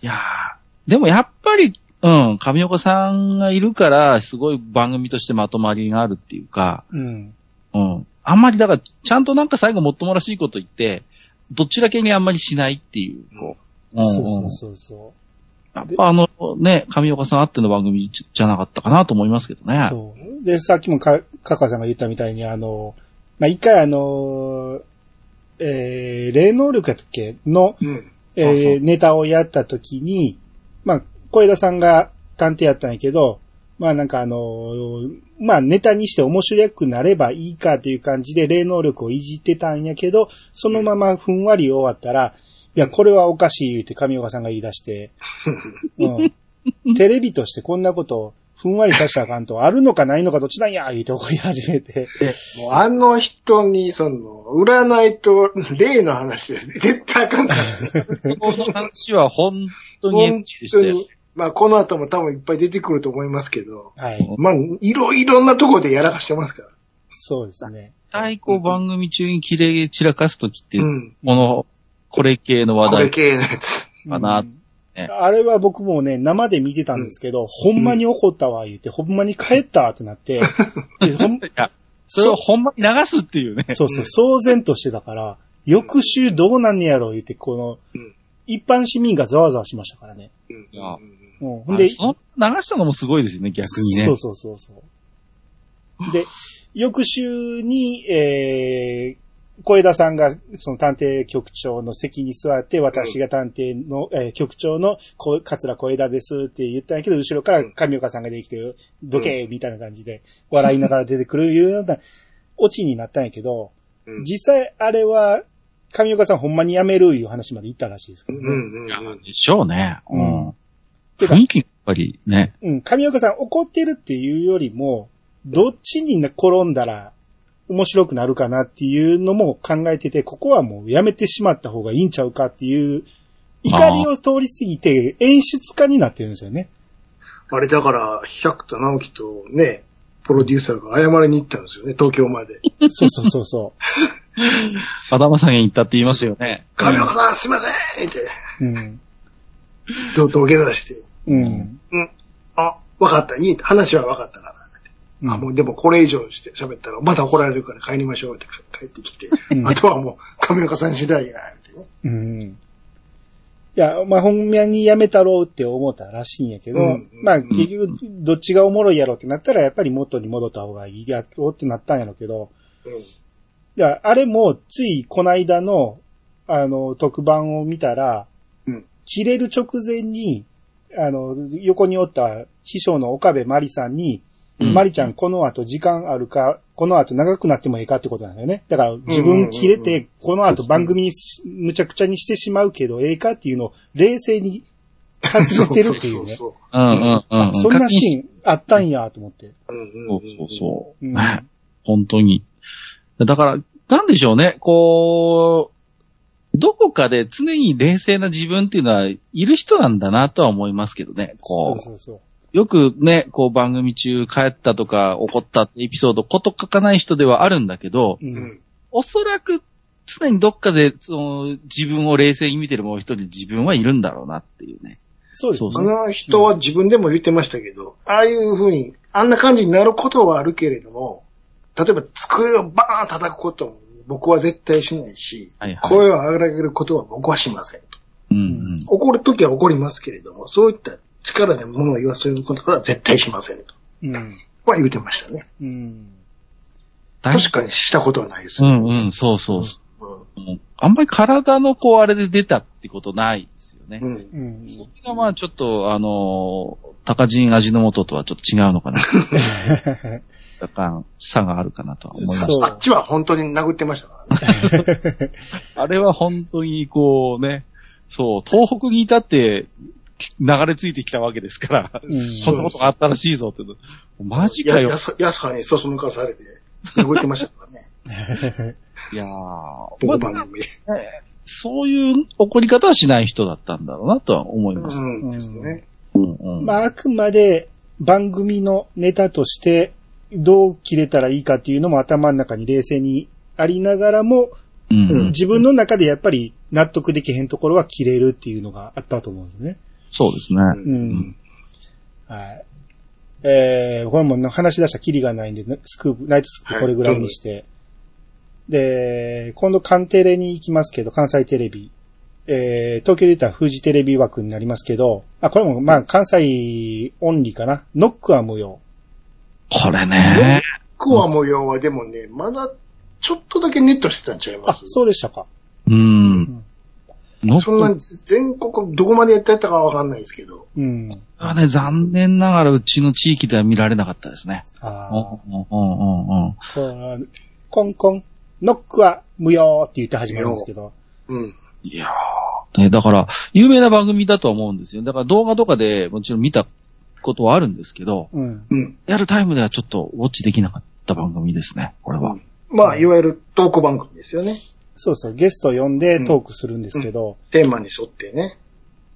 やー、でもやっぱり、うん、上岡さんがいるから、すごい番組としてまとまりがあるっていうか、
うん。
うん。あんまり、だから、ちゃんとなんか最後もっともらしいこと言って、どちら系にあんまりしないっていう、こう。
そう
うんうん
そうそうそ
やっぱあの、ね、上岡さんあっての番組じじゃなかったかなと思いますけどね
う。。そう。で、さっきもか、かかさんが言ったみたいに、あの、まあ、一回あの、えー、霊能力やったっけの、
うん。
えーネタをやった時に、まあ、小枝さんが探偵やったんやけど、まあなんかあのーまあネタにして面白くなればいいかっていう感じで霊能力をいじってたんやけど、そのままふんわり終わったら、いや、これはおかしい言うて上岡さんが言い出して、うん。テレビとしてこんなことをふんわり出したらあかんと、あるのかないのかどっちなんや言うて怒り始めて、
もうあの人に、その、占いと霊の話で絶対あかんからね。
この話は本当に NG でしたよ。
本当に。まあ、この後も多分いっぱい出てくると思いますけど、
はい。
まあ、いろいろなとこでやらかしてますから。
そうですね。
対抗番組中に綺麗散らかすときって、
うん。
この、これ系の話
これ
題
系のやつ。
かな
うん
ね
あれは僕もね、生で見てたんですけど、ほんまに怒ったわ、言って、ほんまに帰ったってなって、でほん
いや、それをほんまに流すっていうね。
そうそう、騒然としてたから、翌週どうなんねやろ、言って、この
うん、
一般市民がざわざわしましたからね。
うん
うん、ほんで、
その流したのもすごいですよね、逆にね。
そうそうそうそう。で、翌週に、えー、小枝さんが、その探偵局長の席に座って、私が探偵の、えー局長のこ桂小枝ですって言ったんやけど、後ろから上岡さんができて、どけみたいな感じで、笑いながら出てくるいうような、オチになったんやけど、
うん
実際あれは、上岡さんほんまに辞めるいう話まで言ったらしいですけどね。
うんうん。
でしょうね。う
うん
ん。
てか
雰囲気がやっぱりね。
うん、上岡さん怒ってるっていうよりも、どっちにね転んだら面白くなるかなっていうのも考えてて、ここはもうやめてしまった方がいいんちゃうかっていう、怒りを通り過ぎて演出家になってるんですよね。
あれだから、百田直樹とね、プロデューサーが謝りに行ったんですよね、東京まで。
そうそうそうそ
頭下げに行ったって言いますよね。
亀岡さん、すいませんって、
う。うん。
ど土下座して、
うん。
うん。あ、わかった、いい、話はわかったから。
うん
あ、もうでもこれ以上して喋ったらまた怒られるから帰りましょうって帰ってきて、
うん
あとはもう亀岡さん次第や、ってね。
うん。いや、まあ、ほんまにやめたろうって思ったらしいんやけど、
うん
まあ、結局、どっちがおもろいやろうってなったら、やっぱり元に戻った方がいいやろうってなったんやろうけど、
うん。
いや、あれも、ついこの間の、あの、特番を見たら、
うん
切れる直前に、あの、横におった秘書の岡部真理さんに、
うん
マリちゃんこの後時間あるか、この後長くなってもええかってことなんだよね。だから自分切れて、この後番組にしむちゃくちゃにしてしまうけど、ええかっていうのを冷静に尋ねてるっていうね。
そう
うんうんうんうん。
そんなシーンあったんやと思って。
そう。
そうそう 本当に。だから、なんでしょうね、こう、どこかで常に冷静な自分っていうのはいる人なんだなとは思いますけどね。こう、
そうそうそう。
よくね、こう番組中帰ったとか怒ったってエピソードこと書かない人ではあるんだけど、
う。
うんん。
おそらく常にどっかでその自分を冷静に見てるもう一人自分はいるんだろうなっていうね。
そうです
そ
ね。
の人は自分でも言ってましたけど、ああいう風に、あんな感じになることはあるけれども、例えば机をバーン叩くことも僕は絶対しないし、
はいはい。
声を上げることは僕はしませんと。
うんうん。
怒るときは怒りますけれども、そういった力で物を言わせることは絶対しませんと。
うん。
は言ってましたね。
うん。
確かにしたことはないですよ。
うんうん、そうそうそ
うん
う。うんあんまり体のこうあれで出たってことないですよね。
うん。
うん。
それがまあちょっと、あのー、高人味の素とはちょっと違うのかな。若干差があるかなとは思いまし
そう
あっちは本当に殴ってましたからね。
た。あれは本当にこうね、そう、東北にいたって流れ着いてきたわけですから、
うん
そんなことがあったらしいぞって。マジかよ
やや。さ、にそそ抜かされて、動いてましたからね。
いやー、
僕番組。
そういう怒り方はしない人だったんだろうなとは思います。
うんですね。
うんうん
まあ、あくまで番組のネタとして、どう切れたらいいかっていうのも頭の中に冷静にありながらも、
うん
うん
自分の中でやっぱり納得できへんところは切れるっていうのがあったと思うんですね。
そうですね。
うん。はい。えー、これもね話し出したらキリがないんで、スクープ、ナイトスクープこれぐらいにして。で、今度カンテレに行きますけど、関西テレビ。えー、東京で言ったら富士テレビ枠になりますけど、あ、これもまあ関西オンリーかな。ノックは無用。
これね。
コア模様はでもね、まだちょっとだけネットしてたんちゃい
あ
ま、す？
そうでしたか。
うん。ノ
そんな全国どこまでやってたかはわかんないですけど。
うん。
クはね、残念ながらうちの地域では見られなかったですね。
ああ。
うんうんうんうん
コンコン、ノックは無用って言って始まるんですけど。
うん。
いやー、ね、だから、有名な番組だと思うんですよ。だから動画とかでもちろん見たことはあるんですけど、
うん。
うん。
やるタイムではちょっとウォッチできなかった番組ですね、これは。
まあ、いわゆるトーク番組ですよね。
そうそう、ゲスト呼んでトークするんですけど、
テーマに沿ってね。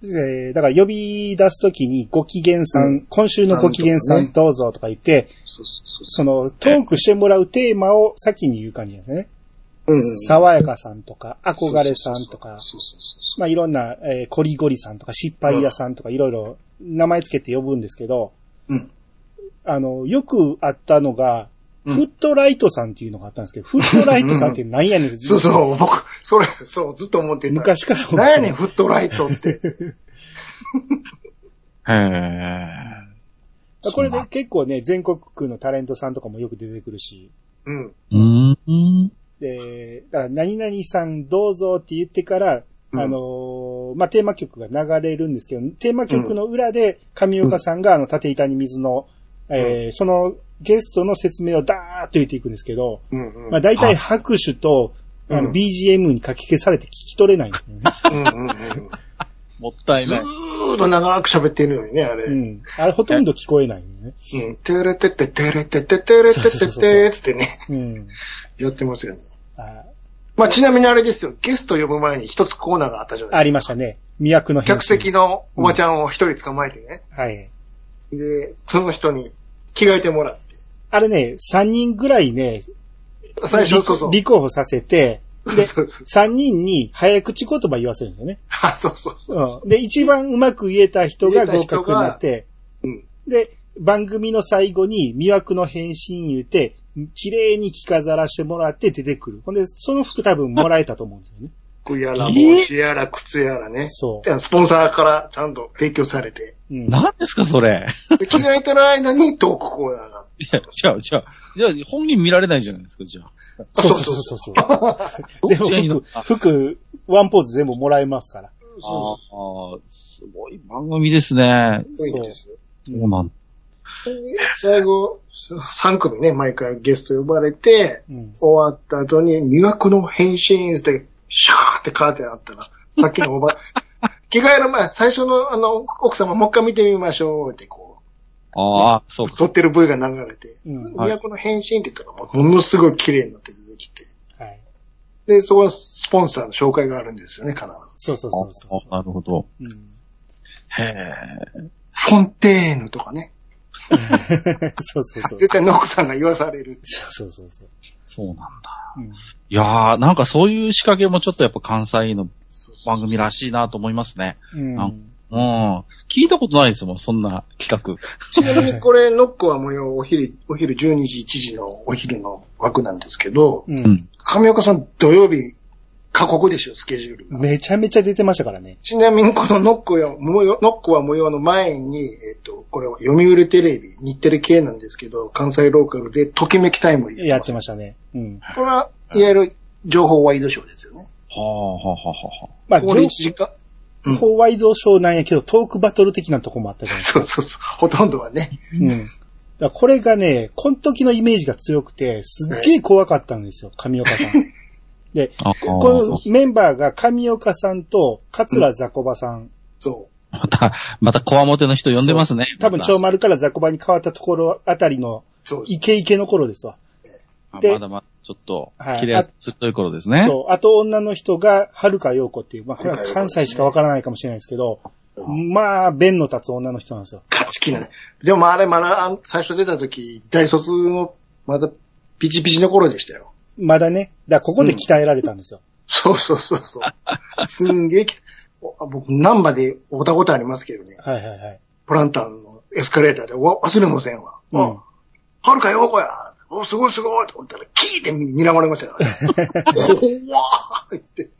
えーだから呼び出すときにご機嫌さん、
うん
今週のご機嫌さ
さん
どうぞとか言って、
そうそ
のトークしてもらうテーマを先に言う感じですね。
う。うん。
爽やかさんとか、憧れさんとか。まあいろんな、えーコリゴリさんとか、失敗屋さんとかいろいろ名前つけて呼ぶんですけど、
うん。
あの、よくあったのが、
うん
フットライトさんっていうのがあったんですけど、フットライトさんって何やねん。
そうそう、僕、それ、そう、ずっと思ってた。
昔から思ってた
なんやねん、フットライトって。
へー。
これで結構ね、全国区のタレントさんとかもよく出てくるし、
うん。
うーん。
で、だから何々さんどうぞって言ってから、
うん
あのーまあ、テーマ曲が流れるんですけど、テーマ曲の裏で上岡さんがあの、縦板に水の、えーそのゲストの説明をダーッと言っていくんですけど、
うん。うん。
まあ、大体拍手と、あの、
うん
BGM に書き消されて聞き取れないんですよね。
うんうんうん。
もったい
ず
ない。
ーっと長く喋ってるのにね、あれ。
う
うん。
ん。あれほとんど聞こえないんでね。
てれてって、てれてって、てれてってて、つってね、
うん。
やってますよね。
あ
まあ、ちなみにあれですよ、ゲスト呼ぶ前に一つコーナーがあったじゃない
あり
ですか。
ましたね。魅惑の返
客
信
席のおばちゃんを一人捕まえてね。
はい。
で、その人に着替えてもらって。
あれね、3人ぐらいね、
最初、そうそう。
立候補させて、で、
そうそう
3人に早口言葉言わせるんですよね。
あ、そうそうそう。
うん。で、一番うまく言えた人が合格になって、
うん。
で、番組の最後に魅惑の返信言うて、綺麗に着飾らしてもらって出てくる。ほんで、その服多分もらえたと思うんですよね。
服やら、
えー？
帽子やら、靴やらね。
そ
でスポンサーからちゃんと提供されて。
う。うん。
何ですか、それ？
で着替えてる間にトークコーナーが。
いや、じゃあ、じゃあ、じゃあ、本人見られないじゃないですか、じゃあ。
そうそうそうそう。でも服、服、ワンポーズ全部もらえますから。
ああ、すごい番組ですね。
そういいですよ。
そうなんだ。
最後、3組ね、毎回ゲスト呼ばれて、
うん。
終わった後に、魅惑の変身って、シャーってカーテンあったら、さっきのおば、着替える前、最初のあの、奥様もう一回見てみましょうってこ
ああ、そう
う、
か。
撮ってる V が流れて、
うん。
はい
魅惑の変身って言ったらものすごい綺麗になって出てきて、
はい。
で、そこはスポンサーの紹介があるんですよね、必ず。
そうそうそうそ
あなるほど。
う。うん。
へえ。
フォンテーヌとかね、
そうそうそう。
絶対ノックさんが言わされる。
そうそうそう。
そうなんだ。
うん。
いやー、なんかそういう仕掛けもちょっとやっぱ関西の
そうそう
番組らしいなと思いますね。
うん。
あうん。聞いたことないですもん、そんな企
ちなみにこれ、ノックは模様、お昼、お昼12時、1時のお昼の枠なんですけど、
う
ん。
上岡さん土曜日、過酷でしょ、スケジュールが。
めちゃめちゃ出てましたからね。
ちなみにこのノックは模様、ノックは模様の前に、えっ、と、これは読売テレビ、日テレ系なんですけど、関西ローカルで、ときめきタイムリー
やって
ま
ましたね。うん。
す。これは、いわゆる情報ワイドショーですよね。
はあ、はあ、はあ、は
まあ、
ここで
情
1時間。うん
報ワイドショーなんやけど、トークバトル的なとこもあったじゃないですか。
そうそうそう。ほとんどはね。
うん。だこれがね、この時のイメージが強くて、すっげえ怖かったんですよ、上岡さん。で、
あ。あ
このメンバーが上岡さんと桂ザコバさん。
そ
また、また、こわもての人呼んでますね。
多分、
ま
長丸からザコバに変わったところあたりの。イケイケの頃ですわ。で
あまだまだちょっと
はい、
切れやすい頃ですね。
そう。あと女の人が、はるかようこっていう、まあ、これは関西しかわからないかもしれないですけど、まあ、弁の立つ女の人なんですよ。
勝ち気なね。でもあれまだあん最初出た時、大卒の、まだピチピチの頃でしたよ。
まだね。だここで鍛えられたんですよ。
そうそうそうそう。すんげえ僕、ナンバで会ったことありますけどね。
はいはいはい。
プランターのエスカレーターでわ忘れませんわ。
うん
あはるかよこや。お、すごいすごいと思ったら、キーって睨まれましたからね。怖ーって。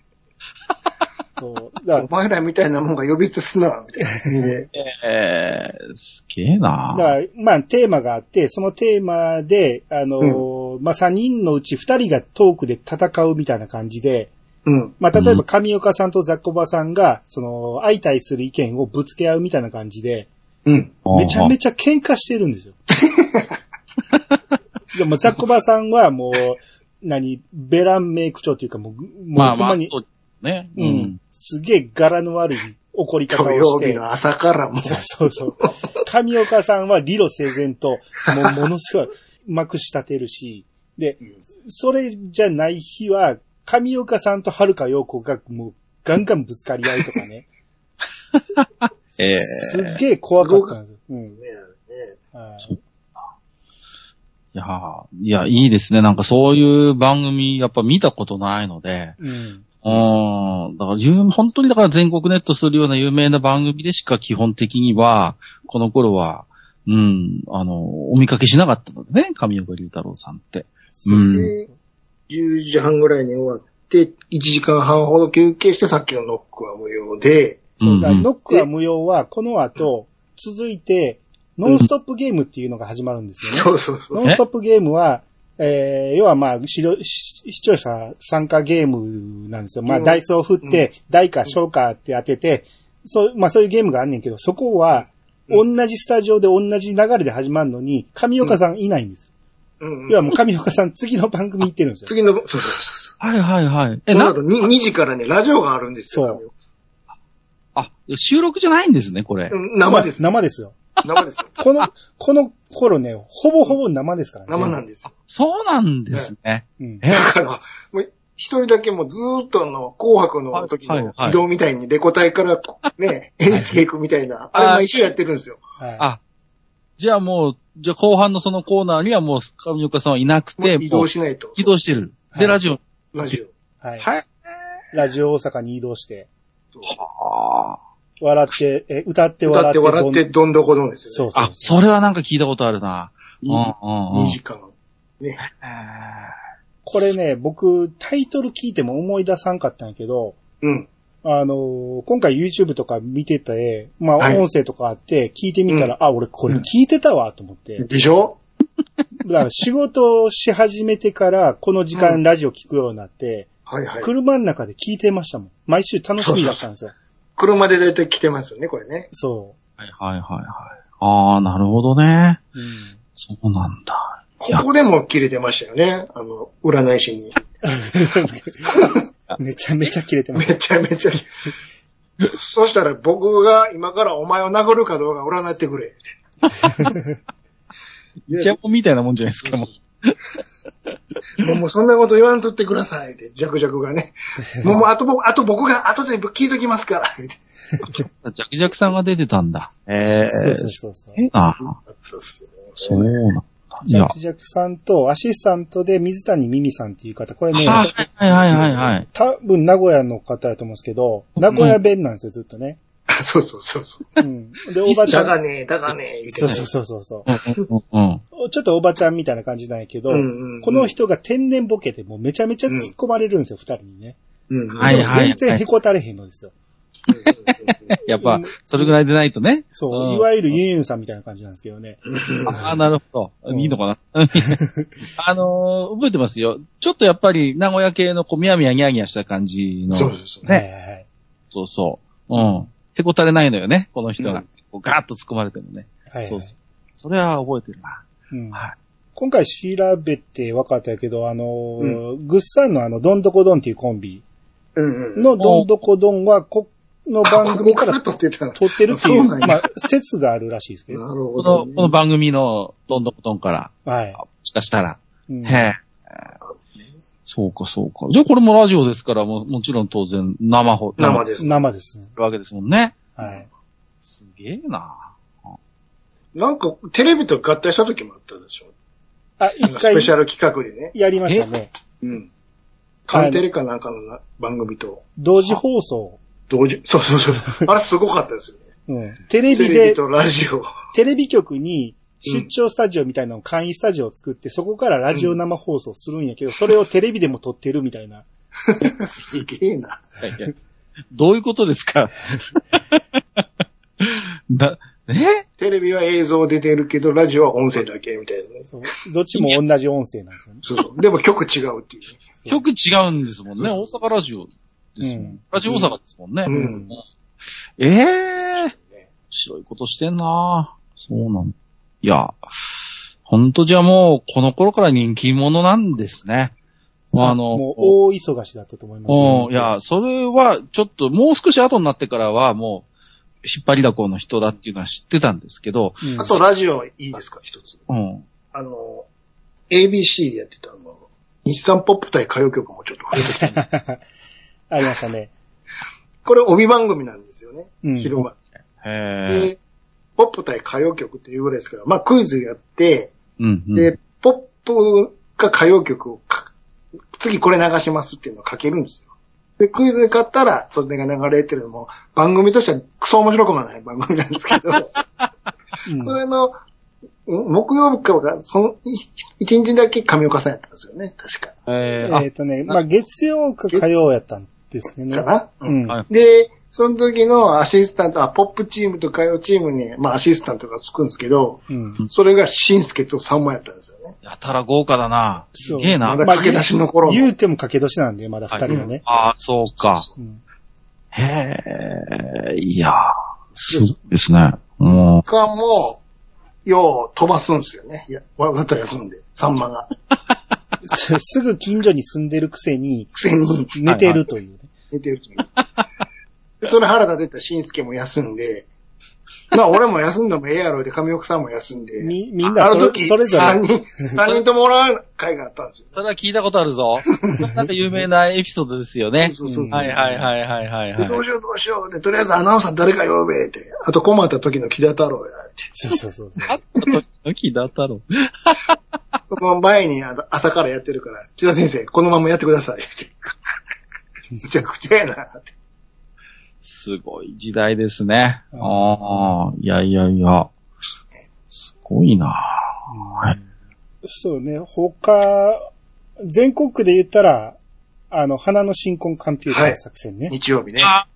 そう。だ
お前らみたいなもんが呼び捨てすな、みたいな感じで。
えー、すげえな
だから、まあ、テーマがあって、そのテーマで、あのーまあ、3人のうち2人がトークで戦うみたいな感じで、
うん。
まあ、例えば
うん
上岡さんとザコバさんが、その、相対する意見をぶつけ合うみたいな感じで、
うん。
めちゃめ
ち
ちゃ喧嘩してるんですよ。でも、ザコバさんはもう、何、ベランメイク長っていうかもう、もう
まあまあ、
ほんまに、
そうね。
う
うんん。
すげえ柄の悪い怒り方
土
をして。
曜日の朝からもう、
そうそうそう。上岡さんは理路整然と、もうものすごい、まくし立てるし、で、それじゃない日は、上岡さんと遥か陽子がもうガンガンぶつかり合いとかね。
ええ
すっげえ怖かったんですよ。うん。
ね
はい
いやーいや、いいですね。なんかそういう番組、やっぱ見たことないので。
うん。
うん。だから有、本当にだから全国ネットするような有名な番組でしか基本的には、この頃は、うん、あの、お見かけしなかったのでね、上岡龍太郎さんって。うん。
で10時半ぐらいに終わって、1時間半ほど休憩して、さっきのノックは無料で、
うん
だからノックは無用は、この後、続いて、ノンストップゲームっていうのが始まるんですよね。
そうそうそう。
ノンストップゲームは、えー、要はまあ、視聴視視聴者参加ゲームなんですよ。まあ、
うん
ダイスを振って、大か小かって当てて、そう、まあそういうゲームがあんねんけど、そこは、同じスタジオで同じ流れで始まるのに、上岡さんいないんです。
うんうん
要はもう上岡さん次の番組行ってるんですよ。
次の、そうそうそうそう。
はいはいはい。え、な、
この後 2, 2時からね、ラジオがあるんですよ。
あ、収録じゃないんですね、これ。
うん生です。
生ですよ。
生ですよ。
この、この頃ね、ほぼほぼ生ですからね。
生なんですよ。
そうなんですね。
うん。
え
だから、もう一人だけもうずーっとあの、紅白の時の移動みたいにレコ大からね、NHK 行くみたいな、あれ毎週やってるんですよ。
はい。
あ、じゃあもう、じゃあ後半のそのコーナーにはもう上岡さんはいなくて、
移動しないと。
移動してる。で、
はい
ラジオ。
ラジオ。
はい。
はい。
ラジオ大阪に移動して、
はあ。
笑って、え、歌って
歌って
笑って。
笑ってどんどこどんですよね。
そうそう
あ、それはなんか聞いたことあるな。うん
い
うんうん
2時間。ね。
へ
これね、僕、タイトル聞いても思い出さんかったんやけど、
うん。
あのー今回 YouTube とか見てて、まあ
はい
音声とかあって、聞いてみたら、あ、俺これ聞いてたわ、と思って。
でしょ？
だから仕事をし始めてから、この時間ラジオ聞くようになって、
はいはい。
車の中で聞いてましたもん。毎週楽しみだったんですよ。
車でだいたい来てますよね、これね。
そ
はいはいはいはい。ああ、なるほどね。
う。うん。
そうなんだ。
ここでも切れてましたよね。あの、占い師に。
めちゃめちゃ切れてま
め
す。
ちゃめちゃ。そしたら僕が今からお前を殴るかどうか占ってくれ。
イチャモンみたいなもんじゃないですか、もう。
も うもうそんなこと言わんとってくださいって、ジャクジャクがね。もうもうあと僕、あと僕が後で聞いときますから。
ジャクジャクさんが出てたんだ。ええ
そうそうそうそう。
えあそうなんだ。
ジャクジャクさんとアシスタントで水谷美美さんっていう方、これね、
はいはいはいはいはい。
多分名古屋の方やと思うんですけど、名古屋弁なんですよ、ずっとね。
そうそうそうそう。
うん。で、おばちゃん、
だがね、だがね、言うてね
そうそうそうそうそ
うんうんうん。
う。ちょっとおばちゃんみたいな感じなんやけど、
うんうんうん
この人が天然ボケでもうめちゃめちゃ突っ込まれるんですよ、二、人にね。
うん。
はいはい
全然へこたれへんのですよ。
やっぱ、それぐらいでないとね。
そう、
うん
いわゆるユンユンさんみたいな感じなんですけどね。
ああ、なるほど。
うん
いいのかな あのー覚えてますよ。ちょっとやっぱり名古屋系のこう、みやみやギャーギャーした感じの。
そうですね。
そうそう。うん。へこたれないのよね、この人が。
うん
こうガーッと突っ込まれてもね。
はいはい
そうそう。それは覚えてるな。
うん
はい。
今回調べて分かったけど、あのーグッサンのあの、どんどこどんっていうコンビ
うんうん。
のどんどこどんは、この番組から
撮って
るっていう、まあ、説があるらしいですけど。
なるほ
この、
どね。
この番組のどんどこどんから、
はい。
もしかしたら、
うん
へえ、そうか、そうか。じゃあこれもラジオですから、ももちろん当然生放
生です。
生ですね。
るわけですもんね。
はい。
すげえな。
なんか、テレビと合体した時もあったでしょ。
あ、
なん
一回
かスペシャル企画でね。
やりましたね。
うん。カンテレかなんかのな番組と
同時放送。
同時、そうそうそう。あれすごかったですよね。
うん。テレビで、
テレビとラジオ。
テレビ局に出張スタジオみたいなのを簡易スタジオを作って、そこからラジオ生放送するんやけど、それをテレビでも撮ってるみたいな。
すげえな。
どういうことですか？だ、え？
テレビは映像出てるけど、ラジオは音声だけみたいなね。
そう。どっちも同じ音声なんですよね。
そうそう。でも曲違うっていうね。
曲違うんですもんね。大阪ラジオですもん。
うん
ラジオ大阪ですもんね。
うん
ええー、白いことしてんなそうなんいや、ほんとじゃあもう、この頃から人気者なんですね。あの、
もう大忙しだったと思いますよ、
うん、いや、それは、ちょっと、もう少し後になってからは、もう、引っ張りだこの人だっていうのは知ってたんですけど、
うん
あとラジオいいですか、一つ。
うん。
あの、ABC でやってたあの、日産ポップ対歌謡曲もちょっと触れてきた。
ありましたね。
これ帯番組なんですよね。
うん
昼間。
へえ。
で、ポップ対歌謡曲っていうぐらいですから、まあクイズやって、
うん、うん。
で、ポップか歌謡曲をか次これ流しますっていうのを書けるんですよ。で、クイズで買ったら、それが流れてるのも、番組としてはクソ面白くもない番組なんですけど、
うん
それの、ん木曜日かが、その、い一日だけ上岡さんやったんですよね、確か。
えー、
っ、とね、まあ月曜か火曜やったんですけどね。
かな、
う
うん
ん。
はい
で、その時のアシスタント、あ、ポップチームと歌謡チームに、まあアシスタントがつくんですけど、
うん。
それがしんすけとさんまやったんですよね。
やたら豪華だな。すげえな。
まだ駆け出しの頃の。
言うても駆け年なんで、まだ二人がね。
ああ、そうか。
うん
へえ、いやー、ですね。も
他も、よう飛ばすんですよね。いや、わざと休んで、さんまが。
すすぐ近所に住んでるくせに、
くせに
寝てるというね。
寝てるという。でそれ腹立てたしんすけも休んで、まあ俺も休んでもええやろで、上岡さんも休んで。
みみんなそれ
あの時、
それぞれ
三人、三人ともおらん会があったんですよ
う、。それは聞いたことあるぞ。なんか有名なエピソードですよね。
そうそうそう。
はいはいはいはいはい、はい。
うしようどうしようで、とりあえずアナウンサー誰か呼べって。あと困った時の木田太郎やって。
そうそうそうそう。
あった時の木田太郎。
その前にあの朝からやってるから、木田先生、このままやってくださいって。むちゃくちゃやなって。
すごい時代ですね。
うん
ああ、いやいやいや。すごいなはい
そうね、他、全国区で言ったら、あの、花の新婚コンピューター作戦ね。
日曜日ね。
あ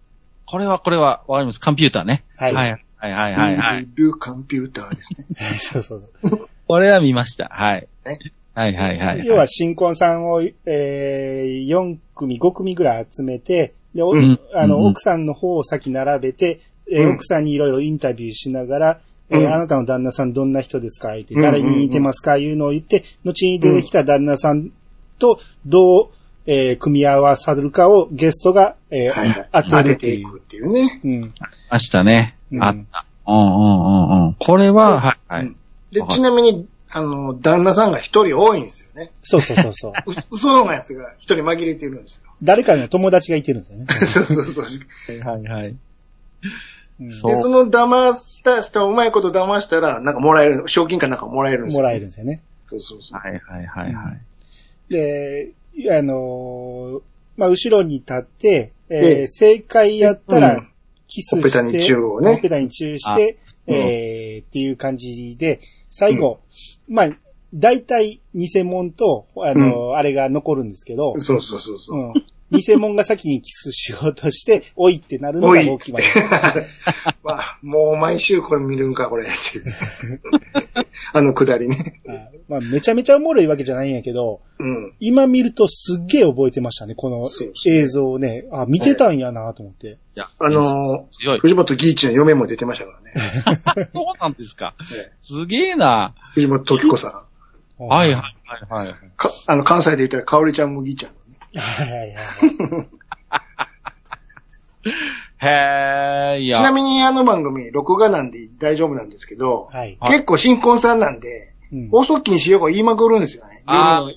これはこれは、わかります。コンピューターね。
はい
はいはいはいはいはい。
ルーコンピューターですね。
そうそうそう。
これは見ました。はい
ね。
はいはいはい。
要は新婚さんを、えー、4組、5組ぐらい集めて、で、お
うん
あの、
うん
奥さんの方を先並べて、えー
うん
奥さんにいろいろインタビューしながら、えー
うん
あなたの旦那さんどんな人ですか？って、
うん
誰に似てますか？いうのを言って、後に出てきた旦那さんとどう、えー組み合わさるかをゲストが、えー
はいはい。
当
当て
てるっていう。
ていくっていうね。
うん。
ましたね。
うん
あった。うんうんうんうん。これは、はいはい。
うんで、ちなみに、あの、旦那さんが一人多いんですよね。
そうそうそうそう。
う嘘のやつが一人紛れてるんですよ。
誰かの友達がいてるんですよね。
そうそうそう。
はいはいはい。
うん
そう
で、その騙した人、うまいこと騙したら、なんかもらえる、賞金かなんかもらえるんですよ。
もらえるんですよね。
そうそうそう。
はいはいはいはい。
で、あのーまあ、後ろに立って、えー
ええ
正解やったら
うん、
キスして、
ほっぺたにチューをね
ほっぺたにチューして、
あうん
えーっていう感じで、最後、まあ、大体偽物と、あのーあれが残るんですけど、
そうそうそうそう。
うん。偽物が先にキスしようとして、おいってなるのが大きい
まあ、もう毎週これ見るんか、これ。っていうあのくだりね。
まあ、めちゃめちゃおもろいわけじゃないんやけど、
うん。
今見るとすっげえ覚えてましたね、この
そうそう
映像をね。あ、見てたんやなと思って。
いや、
あのー、。藤本義一の嫁も出てましたからね。
そうなんですか。
ええ
すげえな。
藤本時子さん。
はいはいはいはい。
かあの、関西で言ったら、かおりちゃん麦ちゃんのね。
はいはいはい。
ち
へえ、いや。
なみにあの番組、録画なんで大丈夫なんですけど、
はい。
はい
結構新婚さんなんで、
うん
放送禁止用語言いまくるんですよね。
あ
の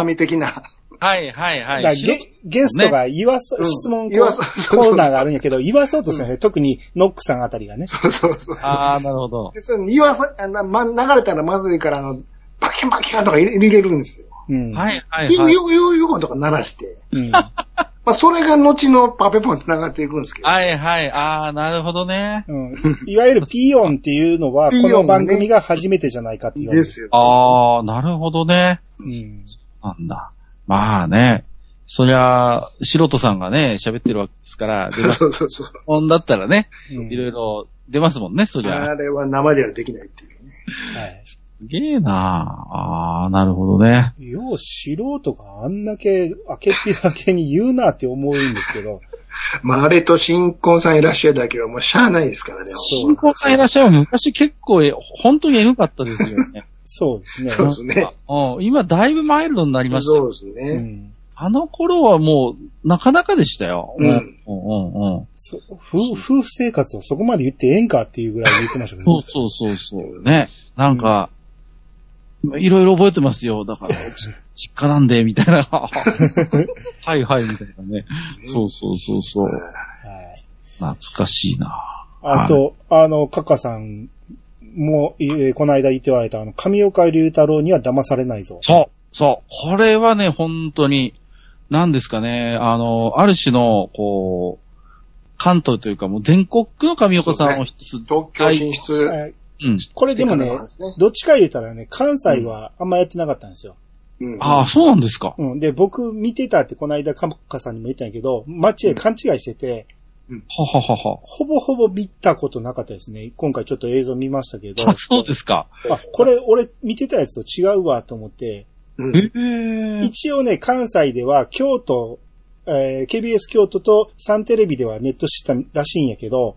営み的な。
はいはいはい。
ゲゲストが言わそ、
うん
質問
言わそ
コーナーがあるんやけど、言わそうとするね。特にノックさんあたりがね。
そうそうそう。
ああ、なるほど。
で、それ言わさ、あのま、流れたらまずいから、あの、バキャンバキャンとか入れ入れるんですよ。
うん。
はいはいはい。
ゆうゆうゆうとか鳴らして。
うん。
まあ、それが後のパペポンに繋がっていくんですけど。
はいはい。ああ、なるほどね。
うん。いわゆるピヨンっていうのは、この番組が初めてじゃないかって言われる。
ですよ。
ああ、なるほどね。
うん。
なんだ。まあね。そりゃ、素人さんがね、喋ってるわけですから。
そうそうそう。
本だったらね、
うん
いろいろ出ますもんね、そりゃ。
あれは生ではできないっていうね。
はい。
すげえなああー、なるほどね。
よう素人があんだけ明けっぴだけに言うなって思うんですけど、
まあ、あれと新婚さんいらっしゃるだけはもうしゃあないですからね。
新婚さんいらっしゃる昔結構え、本当にエグかったですよね。
そうですね。
そうですね。
うん、今だいぶマイルドになりましたよ。
そうです
う
ね。
ん。
あの頃はもう、なかなかでしたよ。
うん
うん、うん、うん。
そ夫夫婦生活をそこまで言ってええんかっていうぐらい言ってましたけど、
そうそうそうそう。ね。なんか、いろいろ覚えてますよ。だから、ち実家なんで、みたいな。はいはい、みたいなね。そうそうそうそう。
はい。
懐かしいな。
あと、あの、カカさんも、えーこの間言っておられた、あの、上岡龍太郎には騙されないぞ。
そう、そう。これはね、本当に、何ですかね、あの、ある種の、こう、関東というかもう全国の上岡さんを一つ、
東京進出。
はい
うん。
これでもねどっちか言うたらね、関西はあんまやってなかったんですよ。
うん
ああ、そうなんですか。
うん。で、僕見てたってこの間カカさんにも言ったんやけど、街へ勘違いしてて、
はははは。
ほぼほぼ見たことなかったですね。今回ちょっと映像見ましたけど。
あ、そうですか。
あ、これ俺見てたやつと違うわと思って、
うん
ええ
一応ね、関西では京都、えー KBS 京都とサンテレビではネットしたらしいんやけど、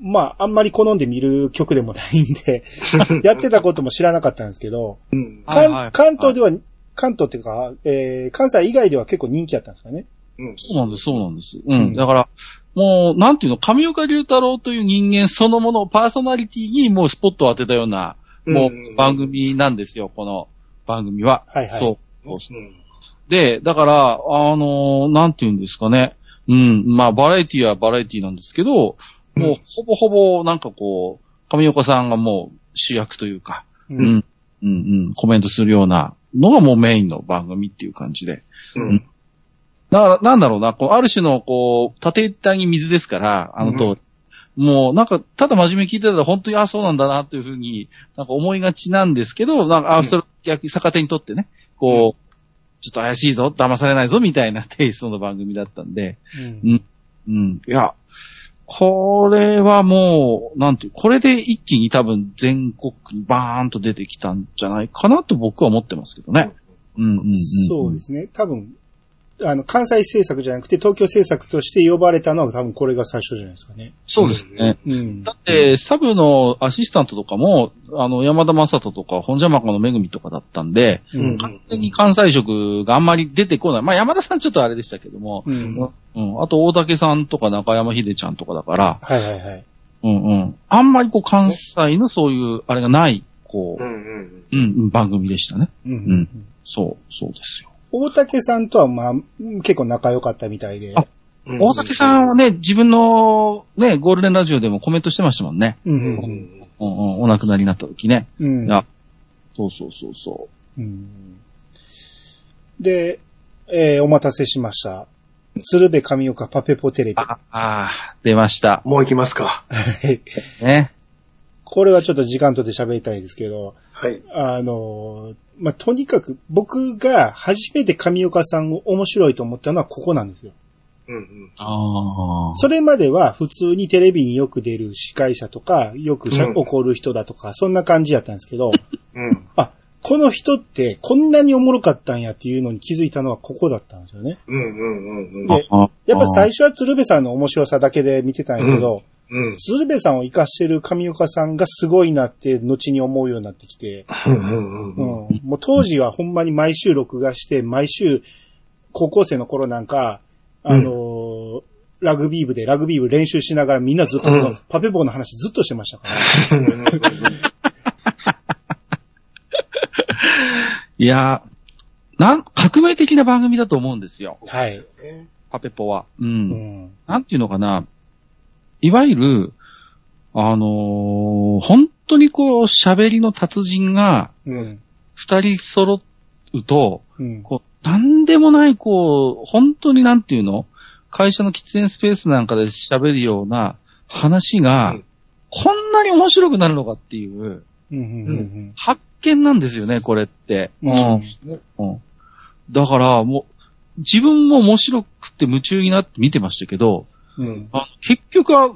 まあ、あんまり好んで見る曲でもないんで、やってたことも知らなかったんですけど、
うん
はいはい
関関東では、関東っていうか、えー関西以外では結構人気やったんですかね。
うん
そうなんです、そうなんです。う
うん
ん。だから、もう、なんていうの、上岡龍太郎という人間そのもの、パーソナリティにもうスポットを当てたような、も
う
番組なんですよ、この番組は。
はいはい
そう。そうそう
うん
で、だから、あのーなんていうんですかね。うん、まあ、バラエティはバラエティなんですけど、もう、ほぼほぼ、なんかこう、上岡さんがもう主役というか、
う
うん、うん、うん、コメントするようなのがもうメインの番組っていう感じで。
うん。
だから、なんだろうな、こう、ある種の、こう、縦板に水ですから、あのと、もう、なんか、ただ真面目に聞いてたら、本当に、あ、そうなんだな、というふうに、なんか思いがちなんですけど、なんか、あ、
うん。
それ、逆に逆手にとってね、こう、ちょっと怪しいぞ、騙されないぞ、みたいなテイストの番組だったんで、
うん
うん。いや、これはもう、なんていう、これで一気に多分全国にバーンと出てきたんじゃないかなと僕は思ってますけどね。うんうんうん。
そうですね。多分、あの、関西制作じゃなくて東京制作として呼ばれたのは多分これが最初じゃないですかね。
そうですね。
うん。
だって、サブのアシスタントとかも、あの、山田正人とか、本邪魔かのめぐみとかだったんで、
うん。
完全に関西色があんまり出てこない。まあ、山田さんちょっとあれでしたけども、
うん。
うん。あと、大竹さんとか中山秀ちゃんとかだから、
はいはいはい。
うんうん。あんまりこう、関西のそういう、あれがない、こう、
うんうん
うん、うん、番組でしたね。
うん。
うんそう、そうですよ。
大竹さんとはまあ、結構仲良かったみたいで。
あ
うん
大竹さんはね、自分のね、ゴールデンラジオでもコメントしてましたもんね。
う。
うんん
うんうん、お亡くなりになった時ね。
うん。
いやそうそうそうそ
うんで、えーお待たせしました。鶴瓶神岡パペポテレビ。
う。ああー、出ました。
もう行きますか。
はい
ね。
これはちょっと時間とって喋りたいですけど、
はい。
あのー、まあ、とにかく僕が初めて神岡さんを面白いと思ったのはここなんですよ。
うんうん。
ああ。
それまでは普通にテレビによく出る司会者とか、よくしゃ
うん
怒る人だとか、そんな感じやったんですけど、
うん。
あ、この人ってこんなにおもろかったんやっていうのに気づいたのはここだったんですよね。
うんうんうんうん。
でやっぱ最初は鶴瓶さんの面白さだけで見てたんやけど、
うん。
鶴瓶さんを活かしてる神岡さんがすごいなって後に思うようになってきて、
うんうんうんうん。
うん、もう当時はほんまに毎週録画して、毎週高校生の頃なんか、あのーラグビー部でラグビー部練習しながらみんなずっとパペボーの話ずっとしてましたから。
いやー、なん、革命的な番組だと思うんですよ。
はい。
パペポは。う。
うんん。
なんていうのかな。いわゆる、あのー本当にこう、喋りの達人が
うん。
二人揃うと、
うん。
こう、なんでもない、こう、本当になんていうの会社の喫煙スペースなんかで喋るような話が、
うん
こんなに面白くなるのかっていう。発見なんですよね、これって。だから、もう、自分も面白くて夢中になって見てましたけど、
うん。
結局は、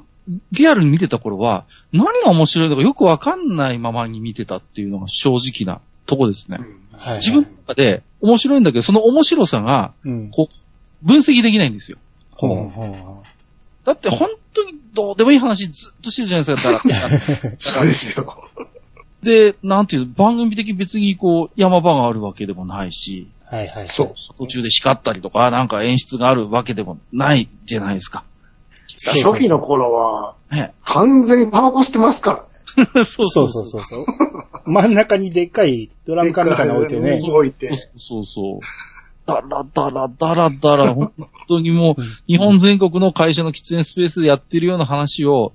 リアルに見てた頃は、何が面白いのかよくわかんないままに見てたっていうのが正直なとこですね。
はい。
自分の中で面白いんだけど、その面白さが
うん。
こう分析できないんですよ。
ほうほうほ
だって本当にどうでもいい話ずっとしてるじゃないですか。だから
そうですよ。
で、なんていう、番組的に別にこう、山場があるわけでもないし、
う。はいはい。
そう。
途中で光ったりとか、なんか演出があるわけでもないじゃないですか。
初期の頃は、
ね。
完全にタバコ吸ってますからね。
そ う
そうそうそうそう。真ん中にでっかいドラム缶みたいなの置いてね。
置いて。
そうそう。だらだらだらだら、本当にもう、日本全国の会社の喫煙スペースでやってるような話を、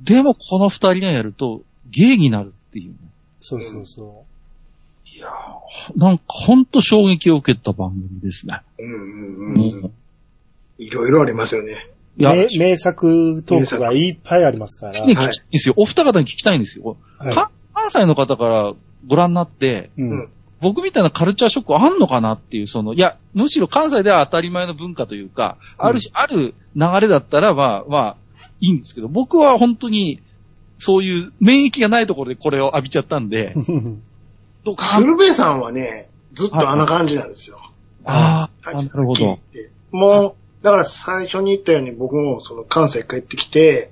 でもこの二人がやると、芸になるっていうね。
そうそうそ
いやーなんか本当衝撃を受けた番組ですね。
うんうん
う
うんん。いろいろありますよね。
う。
いや、
名名作トークがいっぱいありますから。
ね、聞きたいんですよ。お二方に聞きたいんですよ。
はい
か関西の方からご覧になって、
うん。
僕みたいなカルチャーショックあんのかなっていう、その、いや、むしろ関西では当たり前の文化というか、あるし、ある流れだったら、まあ、まあ、いいんですけど、僕は本当に、そういう免疫がないところでこれを浴びちゃったんで、どうか
鶴瓶さんはね、ずっとあんな感じなんですよ。
ああ、なるほど。。
もう、だから最初に言ったように僕もその関西帰ってきて、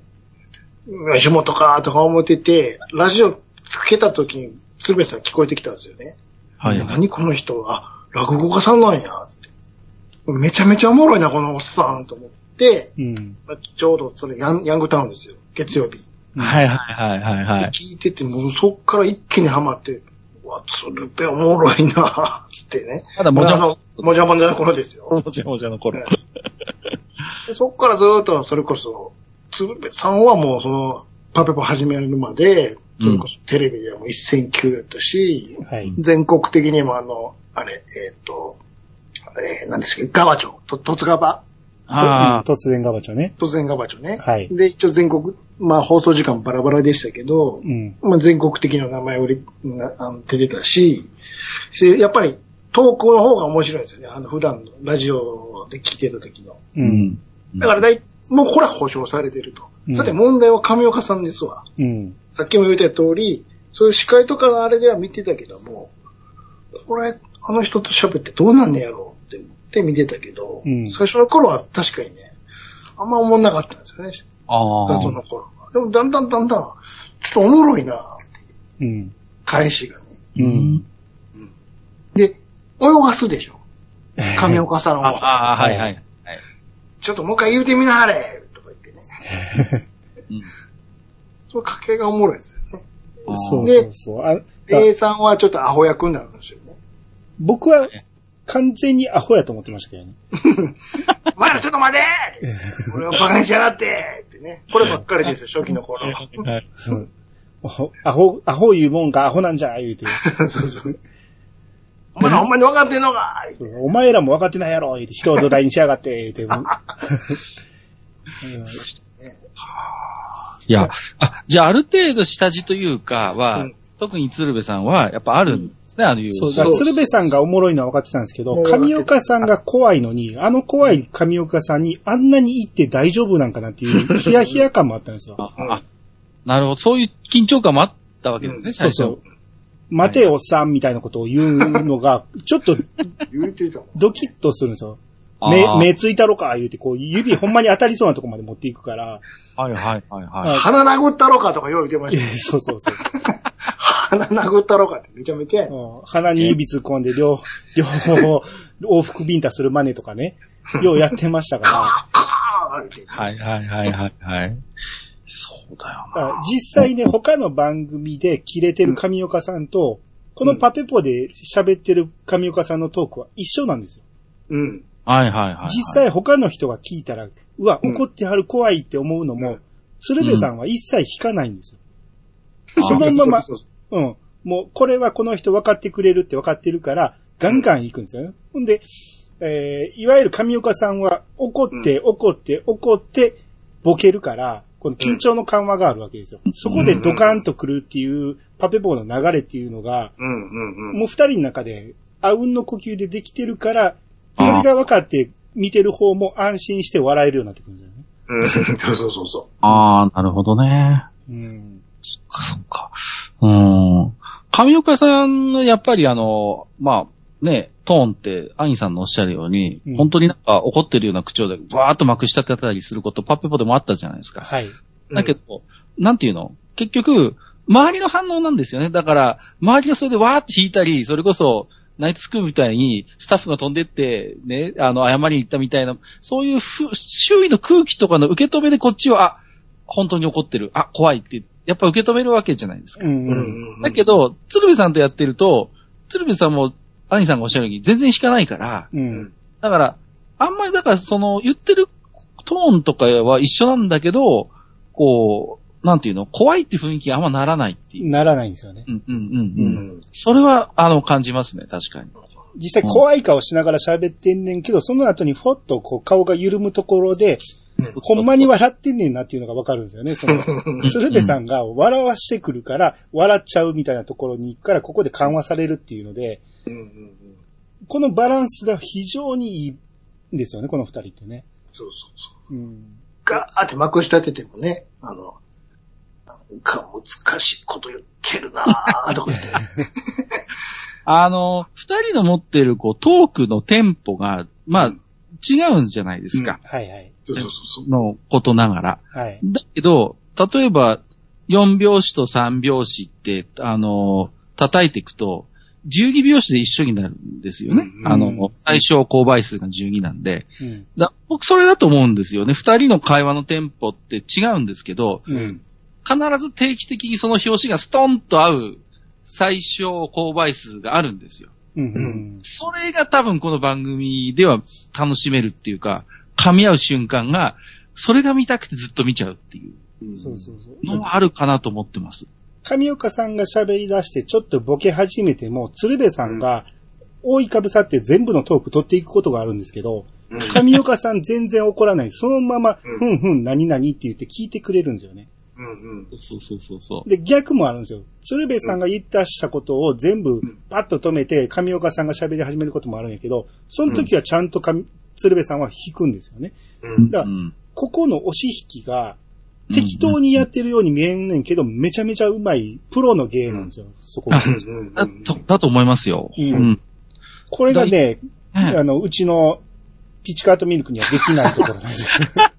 吉本かとか思ってて、ラジオつけた時に鶴瓶さん聞こえてきたんですよね。
はい。
何この人あ、落語家さんなんや、つって。めちゃめちゃおもろいな、このおっさん、と思って、
うん。
ちょうどそれヤンヤングタウンですよ。月曜日。
はいはいはいはいはい。
聞いてて、もうそっから一気にハマって、うわ、鶴瓶おもろいな、つってね。
まだもじゃも
じゃもじゃの頃ですよ。
もじゃもじゃの頃。
でそっからずーっと、それこそ、鶴瓶さんはもうその、パペポ始めるまで、それこそテレビではもう一戦級やったし、
はい。
全国的にもあの、あれ、えっ、と、あれ、何ですか、ガバチョ、と、突ガバ
ああ、
突然ガバチョね。
突然ガバチョね。
はい
で、一応全国、まあ放送時間バラバラでしたけど、
うん。
まあ全国的な名前売り、なあの出てたし、でやっぱり、投稿の方が面白いんですよね。あの、普段のラジオで聞いてた時の。
う。
うんん。
だからだい、もうこれは保証されてると。
うん
さて問題は上岡さんですわ。
うん。
さっきも言った通り、そういう司会とかのあれでは見てたけども、これ、あの人と喋ってどうなんねやろうって思って見てたけど、
うん
最初の頃は確かにね、あんま思んなかったんですよね。
ああ。
の頃は。でもだんだんだんだん、ちょっとおもろいなっていう
うん。
返しがね。
う。
うんん。
で、泳がすでしょ。上岡さん
あ
は。
あ、はいはい。はい。
ちょっともう一回言うてみなはれとか言ってね。
うん
その家系がおもろいですよね。
そう
で
そうそう。あ
A さんはちょっとアホ役になるんですよね。
僕は完全にアホやと思ってましたけどね。
お前らちょっと待て俺をバカにしやがってってね。こればっかりですよ、初期の頃。
うんアホ、アホ言うもんがアホなんじゃ、言うて。
お前らほんまに分かってんのか？
お前らも分かってないやろ、言うて。人を土台にしやがって、言うて。う ん
いや、あ、じゃあある程度下地というかは、
うん
特に鶴瓶さんはやっぱあるんですね、あのいう。
そう、だから鶴瓶さんがおもろいのは分かってたんですけど、上岡さんが怖いのに、あの怖い上岡さんにあんなに言って大丈夫なんかなっていう、ヒヤヒヤ感もあったんですよ。
ああなるほど。そういう緊張感もあったわけですね、
うん
最初。
そうそう。待ておっさんみたいなことを言うのが、ちょっと
言うてたもん。
ドキッとするんですよ。
あ
目、
ー
目ついたろか言うて、こう、指ほんまに当たりそうなとこまで持っていくから、
はいはいはいは
あ
鼻殴ったろかとかよう言ってまし
そうそうそう。
た。鼻殴ったろかってめちゃめちゃやね
うん鼻に指突っ込んで、両、両方、往復ビンタする真似とかね、ようやってましたか
カーンって。
い。はいはいはいはいはい。そうだよ
ら、あ実際ね、他の番組で切れてる上岡さんと、このパペポで喋ってる上岡さんのトークは一緒なんですよ。
うん。
はいはいはいはい。
実際他の人が聞いたら、うわ、
うん
怒ってはる怖いって思うのも、
うん
鶴瓶さんは一切引かないんですよ。
うん
そのまま、
そうそうそ
うん。もう、これはこの人分かってくれるって分かってるから、ガンガン行くんですよね。ほんで、えーいわゆる上岡さんは怒って、怒って、怒って、ボケるから、この緊張の緩和があるわけですよ。そこでドカンと来るっていう、パペポーの流れっていうのが、
う。うんうんうん。
もう二人の中で、あうんの呼吸でできてるから、それが分かって見てる方も安心して笑えるようになってくるんですよね。
うん、そうそうそうそ
ああ、なるほどね。
うん。
そっかそっか。うん。上岡さんのやっぱりあの、まあ、ね、トーンって、アニさんのおっしゃるように、
うん
本当になんか怒ってるような口調で、わーっとまくし立てたりすること、パッペポでもあったじゃないですか。
はい。
う。
だけど、なんていうの？結局、周りの反応なんですよね。だから、周りがそれでわーって引いたり、それこそ、ナイツスクープみたいに、スタッフが飛んでって、ね、あの、謝りに行ったみたいな、そういうふ周囲の空気とかの受け止めでこっちは、あ、本当に怒ってる、あ、怖いって、やっぱ受け止めるわけじゃないですか。
うん
うん
うん。
うん。
だけど、鶴瓶さんとやってると、鶴瓶さんも、兄さんがおっしゃるように、全然引かないから、
うん。
だから、あんまり、だから、その、言ってるトーンとかは一緒なんだけど、こう、なんていうの、怖いって雰囲気があんまならないっていう。
ならないんですよね。
うんうんうん
う
うん。
ん。
それは、あの、感じますね、確かに。
実際怖い顔しながら喋ってんねんけど、その後にふっとこう顔が緩むところで、ほんまに笑ってんねんなっていうのがわかるんですよね。その、鶴瓶さんが笑わしてくるから、笑っちゃうみたいなところに行くから、ここで緩和されるっていうので、
うんうんうん。
このバランスが非常にいいんですよね、この二人ってね。
そうそうそう。
うん。
ガーってまくし立ててもね、あの、なんか難しいこと言ってるなぁ、とか言って。
あの、二人の持ってる、こう、トークのテンポが、まあ、違うんじゃないですか。
はいはい。
そうそうそう
のことながら。
はい。
だけど、例えば、4拍子と3拍子って、あの、叩いていくと、12拍子で一緒になるんですよね。
うん
あの、最小公倍数が12なんで。
うん。
だ僕それだと思うんですよね。二人の会話のテンポって違うんですけど、
うん。
必ず定期的にその表紙がストンと合う最小公倍数があるんですよ。それが多分この番組では楽しめるっていうか、噛み合う瞬間が、それが見たくてずっと見ちゃうっていう
うん
そうそうそう。
のはあるかなと思ってます。
上岡さんが喋り出してちょっとボケ始めても、鶴瓶さんが覆いかぶさって全部のトーク取っていくことがあるんですけど、
うん
上岡さん全然怒らない。そのまま、
うん
ふんふん、何々って言って聞いてくれるんですよね。
うんうん。
そうそうそうそう。
で、逆もあるんですよ。鶴瓶さんが言ったしたことを全部
ん
パッと止めて、上岡さんが喋り始めることもあるんやけど、その時はちゃんと上鶴瓶さんは引くんですよね。
うん
だから
うん
ここの押し引きが、適当にやってるように見えんねんけど、めちゃめちゃうまい、プロの芸なんですよ、そこが。
うん
だと、だと思いますよ。
うん
うん。
これがね、
ね
あの、うちのピチカートミルクにはできないところなんですよ。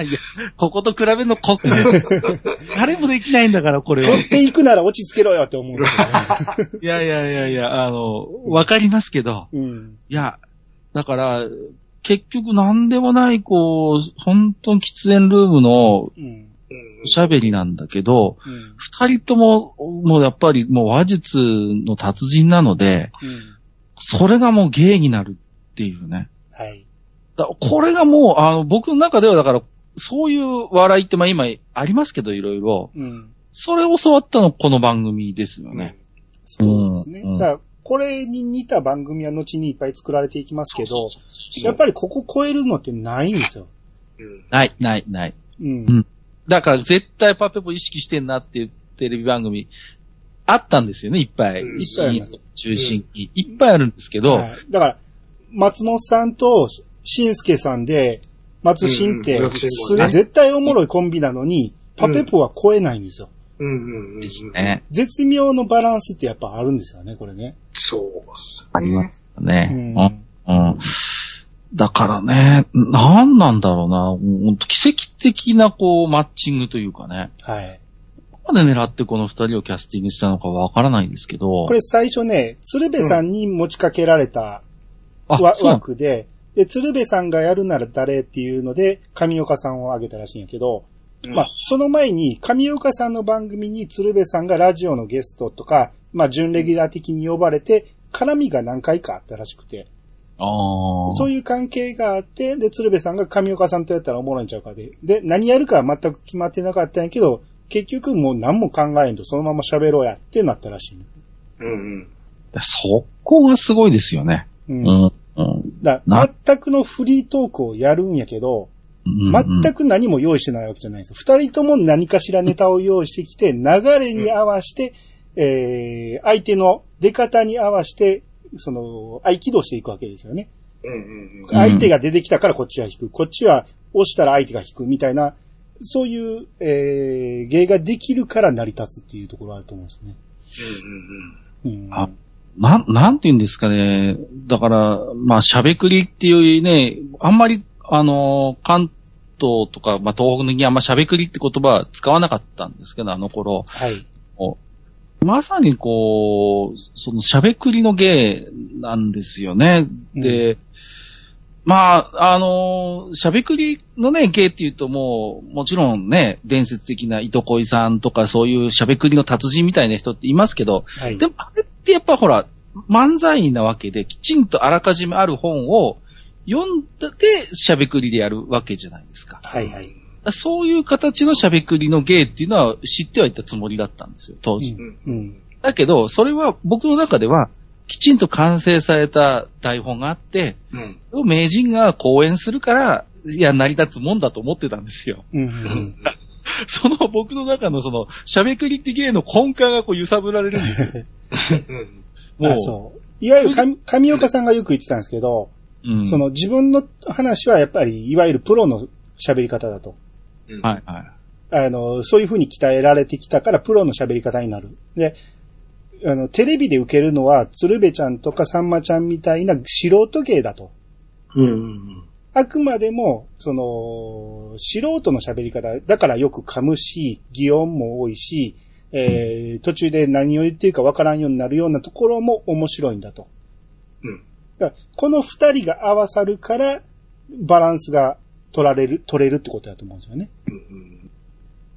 いや、ここと比べるのこ、誰もできないんだから、これは。
取っていくなら落ち着けろよって思う。
いやいやいやいや、あの、わかりますけど、
うん。
いや、だから、結局何でもない、こう、本当に喫煙ルームの
うん。
おしゃべりなんだけど、
うん。
二人とも、もうやっぱりもう話術の達人なので、
うん。
それがもう芸になるっていうね。
はい。
だこれがもう、あの、僕の中ではだから、そういう笑いってまあ今ありますけど、いろいろ。
うん。
それを教わったのこの番組ですよね。
そうですね。
うん
だこれに似た番組は後にいっぱい作られていきますけど、やっぱりここ超えるのってないんですよ。
うん
ない、ない、ない。
うん。
うんだから絶対パペポ意識してんなっていうテレビ番組、あったんですよね、いっぱい。
うん
石
いっぱいあります
中心に。いっぱいあるんですけど、
はいだから、松本さんとしんすけさんで、松新って絶対おもろいコンビなのに、パペポは超えないんですよ。
うんうんうん。
です。ね。
絶妙のバランスってやっぱあるんですよね、これね。
そうっす。
ありますよね。
うん
うん。うんだからね、なんなんだろうな、本当奇跡的なこう、マッチングというかね。
はい。
どこまで狙ってこの二人をキャスティングしたのかわからないんですけど。
これ最初ね、鶴瓶さんに持ちかけられた
うなん
枠で、で、鶴瓶さんがやるなら誰っていうので、上岡さんを挙げたらしいんやけど、まあ、その前に、上岡さんの番組に鶴瓶さんがラジオのゲストとか、まあ、準レギュラー的に呼ばれて、絡みが何回かあったらしくて、
ああ。
そういう関係があって、で、鶴瓶さんが上岡さんとやったらおもろいんちゃうかで、で、何やるかは全く決まってなかったんやけど、結局もう何も考えんとそのまま喋ろうやってなったらしい、
うんうん。
そこがすごいですよね。
うん。
うん。うん。
だ
な
全くのフリートークをやるんやけど、
うん
全く何も用意してないわけじゃないんですよ。二人とも何かしらネタを用意してきて、流れに合わせて、えー、相手の出方に合わせて、その、合気道していくわけですよね。
うんうんうん。
相手が出てきたからこっちは引く。こっちは押したら相手が引くみたいな、そういう、えー、芸ができるから成り立つっていうところがあると思うんですね。うん。
あなん、なんて言うんですかね。だから、まあ、しゃべくりっていうね、あんまり、あの、関東とか、まあ、東北のにあんましゃべくりって言葉は使わなかったんですけど、あの頃。
はい。
まさにこう、そのしゃべくりの芸なんですよね。で、まあ、あの、しゃべくりのね、芸っていうともう、もちろんね、伝説的な糸恋さんとかそういうしゃべくりの達人みたいな人っていますけど、
はい。
でもあれってやっぱほら、漫才なわけで、きちんとあらかじめある本を読んでしゃべくりでやるわけじゃないですか。
はいはい。
そういう形のしゃべくりの芸っていうのは知ってはいたつもりだったんですよ、当時。
うん。うん。
だけど、それは僕の中では、きちんと完成された台本があって、
うん。
名人が講演するから、いや、成り立つもんだと思ってたんですよ。
うん。うん。
その僕の中のその、しゃべくりって芸の根幹がこう揺さぶられるんですよ。も
う。いわゆる上、上岡さんがよく言ってたんですけど、
うん。
その自分の話はやっぱり、いわゆるプロの喋り方だと。
うん。
はいはい。
あの、そういう風に鍛えられてきたから、プロの喋り方になる。で、あの、テレビで受けるのは、鶴瓶ちゃんとかさんまちゃんみたいな素人芸だと。
うんうん
あくまでも、その、素人の喋り方、だからよく噛むし、擬音も多いし、えー途中で何を言っているかわからんようになるようなところも面白いんだと。
うん。
だこの二人が合わさるから、バランスが取られる、取れるってことだと思うんですよね。
うん。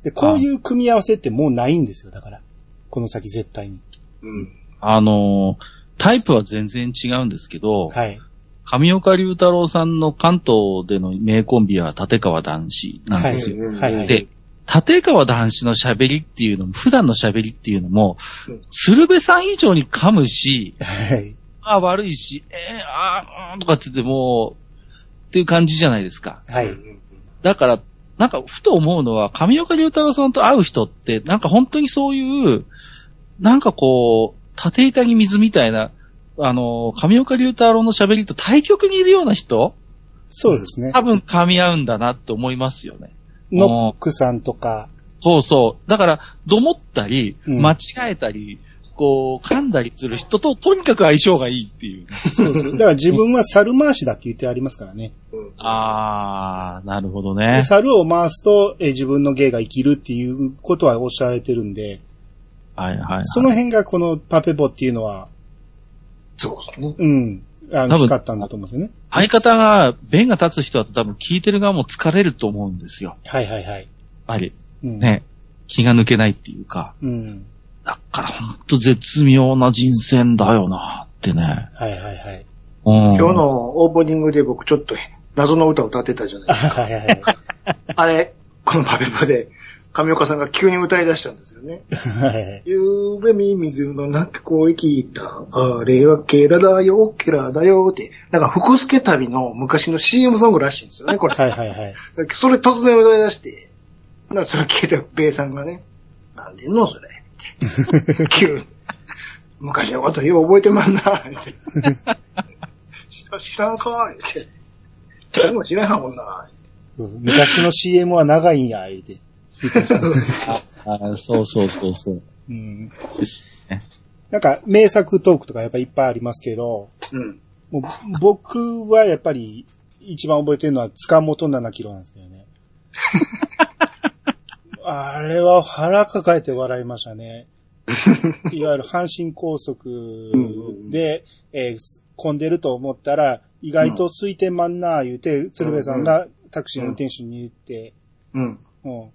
で、こういう組み合わせってもうないんですよ、だから。この先絶対に。
うん。
あのータイプは全然違うんですけど、
はい。
上岡龍太郎さんの関東での名コンビは立川男子なんですよ。
うん
はいはい。
で、立川談志の喋りっていうのも、普段の喋りっていうのも
うん、
鶴瓶さん以上に噛むし、
はい。
あ悪いし、えー、あーうんとかって言っても、っていう感じじゃないですか。
はい。
だから、なんか、ふと思うのは、上岡龍太郎さんと会う人って、なんか本当にそういう、なんかこう、縦板に水みたいな、あの、上岡龍太郎の喋りと対極にいるような人
そうですね。
多分噛み合うんだなって思いますよね。
ノックさんとか、
そうそう。だから、どもったり、
うん
間違えたり、こう、噛んだりする人と、とにかく相性がいいっていう。
そうそう。だから自分は猿回しだって言ってありますからね。
うん。
あー、なるほど
で
ね。
猿を回すと、えー自分の芸が生きるっていうことはおっしゃられてるんで、
はいはい、はい。
その辺がこのパペボっていうのは、
そうですね。
うん、あの、
多分
光ったんだと思うんですよね。
相方が、弁が立つ人だと多分聞いてる側も疲れると思うんですよ。
はいはいはい。
やっぱり。
うん。
ね。気が抜けないっていうか。
うん。
だからほんと絶妙な人選だよなってね。
はいはいはい。
うん、
今日のオープニングで僕ちょっと謎の歌を歌ってたじゃない
あ
ですか。
はいはいはい。
あれ、このパペパで、上岡さんが急に歌い出したんですよね。
はいはい。
ゆうべみ水の中声聞いた。あれはケラだよ、ケラだよって。なんか福助旅の昔の CM ソングらしいんですよね、これ。
はいはいはい。
それ突然歌い出して、なんかそれ聞いたベイさんがね、なんでんのそれ。急に。昔のことよう覚えてまんな、って知ら知らんかって。誰も知らんもんな。
昔の CM は長いんや、言うて。
あそうそうそうそう。
うん。なんか、名作トークとかやっぱいっぱいありますけど、
うん。
もう僕はやっぱり一番覚えてるのは塚本7キロなんですけどね。あれは腹抱えて笑いましたね。いわゆる阪神高速で、えー混んでると思ったら、意外と空いてまんなー言うて、鶴瓶さんがタクシーの運転手に言って、
うん。
うん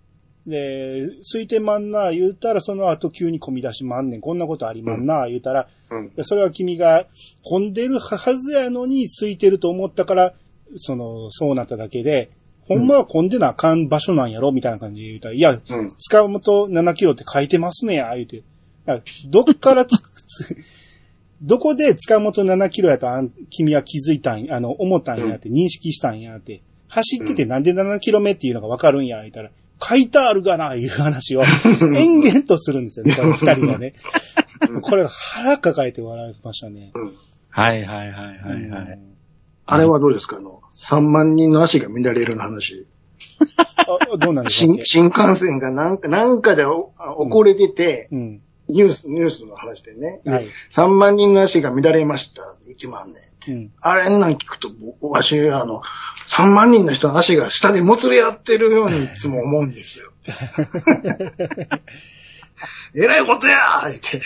で、空いてまんな、言うたら、その後急に込み出しまんねん。こんなことありまんな、言うたら、
うん。
でそれは君が混んでるはずやのに空いてると思ったから、その、そうなっただけで、ほんまは混んでなあかん場所なんやろみたいな感じで言うたら、いや、
うん。
塚本7キロって書いてますねや、言うて。だからどっからつ、つどこで塚本7キロやとあん君は気づいたんや、あの、思ったんやって、認識したんやって。走っててなんで7キロ目っていうのがわかるんや、言ったら、書いてあるがな、いう話を 延々とするんですよね、この二人がね。これ腹抱えて笑いましたね。
うん。
はいはいはいはいはい。
あれはどうですか？あの、3万人の足が乱れるの話。
あどうなんですか
新新幹線がなんか、なんかでおあ遅れてて、
うん。
ニュース、ニュースの話でね。
はい。
3万人の足が乱れました。1万年。
うん。
あれなん聞くと、僕わし、あの、3万人の人の足が下でもつれ合ってるようにいつも思うんですよ。えらいことやーって。
は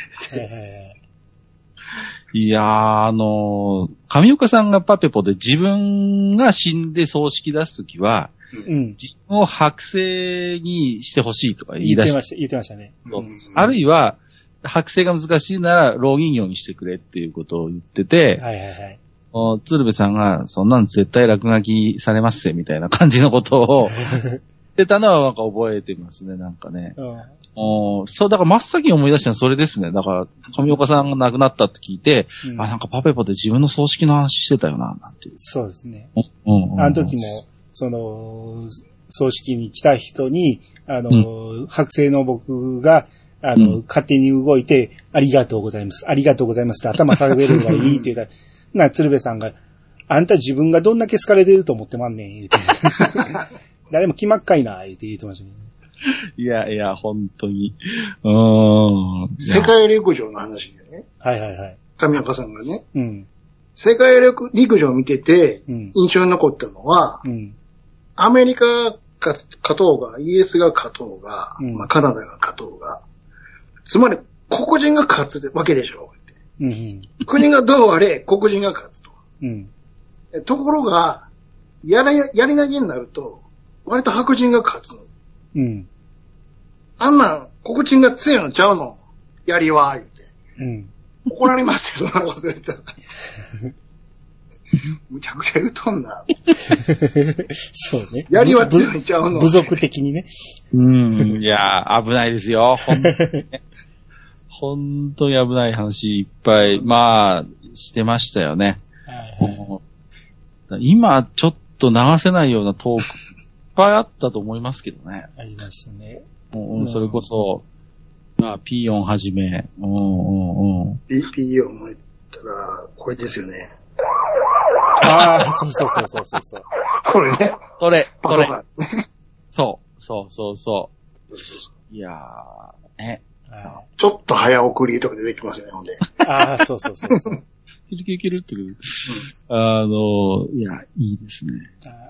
い
やー、あのー上岡さんがパペポで自分が死んで葬式出すときは、
うん。
自分を剥製にしてほしいとか言い出して
言ってました、言ってましたね。
うん
あるいは、剥製が難しいなら、老人形にしてくれっていうことを言ってて、
はいはいはい。
お鶴瓶さんが、そんなん絶対落書きされますぜ、みたいな感じのことを 言ってたのはなんか覚えてますね、なんかね。
うん
おそう、だから真っ先に思い出したのはそれですね。だから、上岡さんが亡くなったって聞いて、
うん
あ、なんかパペポで自分の葬式の話してたよな、なんていう。
そうですね。
うんうん
あの時も、その、葬式に来た人に、あの、剥製の僕が、あの、
うん
勝手に動いて、ありがとうございます。ありがとうございますって頭下げるのがいいって言ったら、な、鶴瓶さんが、あんた自分がどんだけ好かれてると思ってまんねん、言うて。誰も決まっかいな、言うて言ってましたけど。
いやいや、本当に。うーん。
世界陸上の話でね、
はいはいはい。
神岡さんがね、
うん。
世界陸上を見てて、
うん。
印象に残ったのは、
うん。
アメリカが勝とうが、イギリスが勝とうが、
うん
まあ、カナダが勝とうが、つまり黒人が勝つわけでしょって。
うん。うん。
国がどうあれ、黒人が勝つと。
うん。
えところが、やり、やり投げになると、割と白人が勝つの。
うん。
あんなん、黒人が強いのちゃうのやりは、言って。
うん。
怒られますよ、そんなこと言ったら。むちゃくちゃ言うとんな。
そうね。
やりは強いんちゃうの
部族的にね。
うん。いやー、危ないですよ。ほん本当に危ない話いっぱい、まあ、してましたよね。
はいはい
今、ちょっと流せないようなトーク、いっぱいあったと思いますけどね。
ありましたね。
うん、それこそ、まあ、ピーヨンはじめ、うんうんうん。
BPO も言ったら、これですよね。
ああ、そうそうそうそうそうそう。
これね。
それ、それ。そう、そうそうそう。いやー、ね。
は
ちょっと早送りとか出てきますよね、ほんで。
いああ、そうそうそうそう。
いけるいけるってくる。あの、いや、いいですね。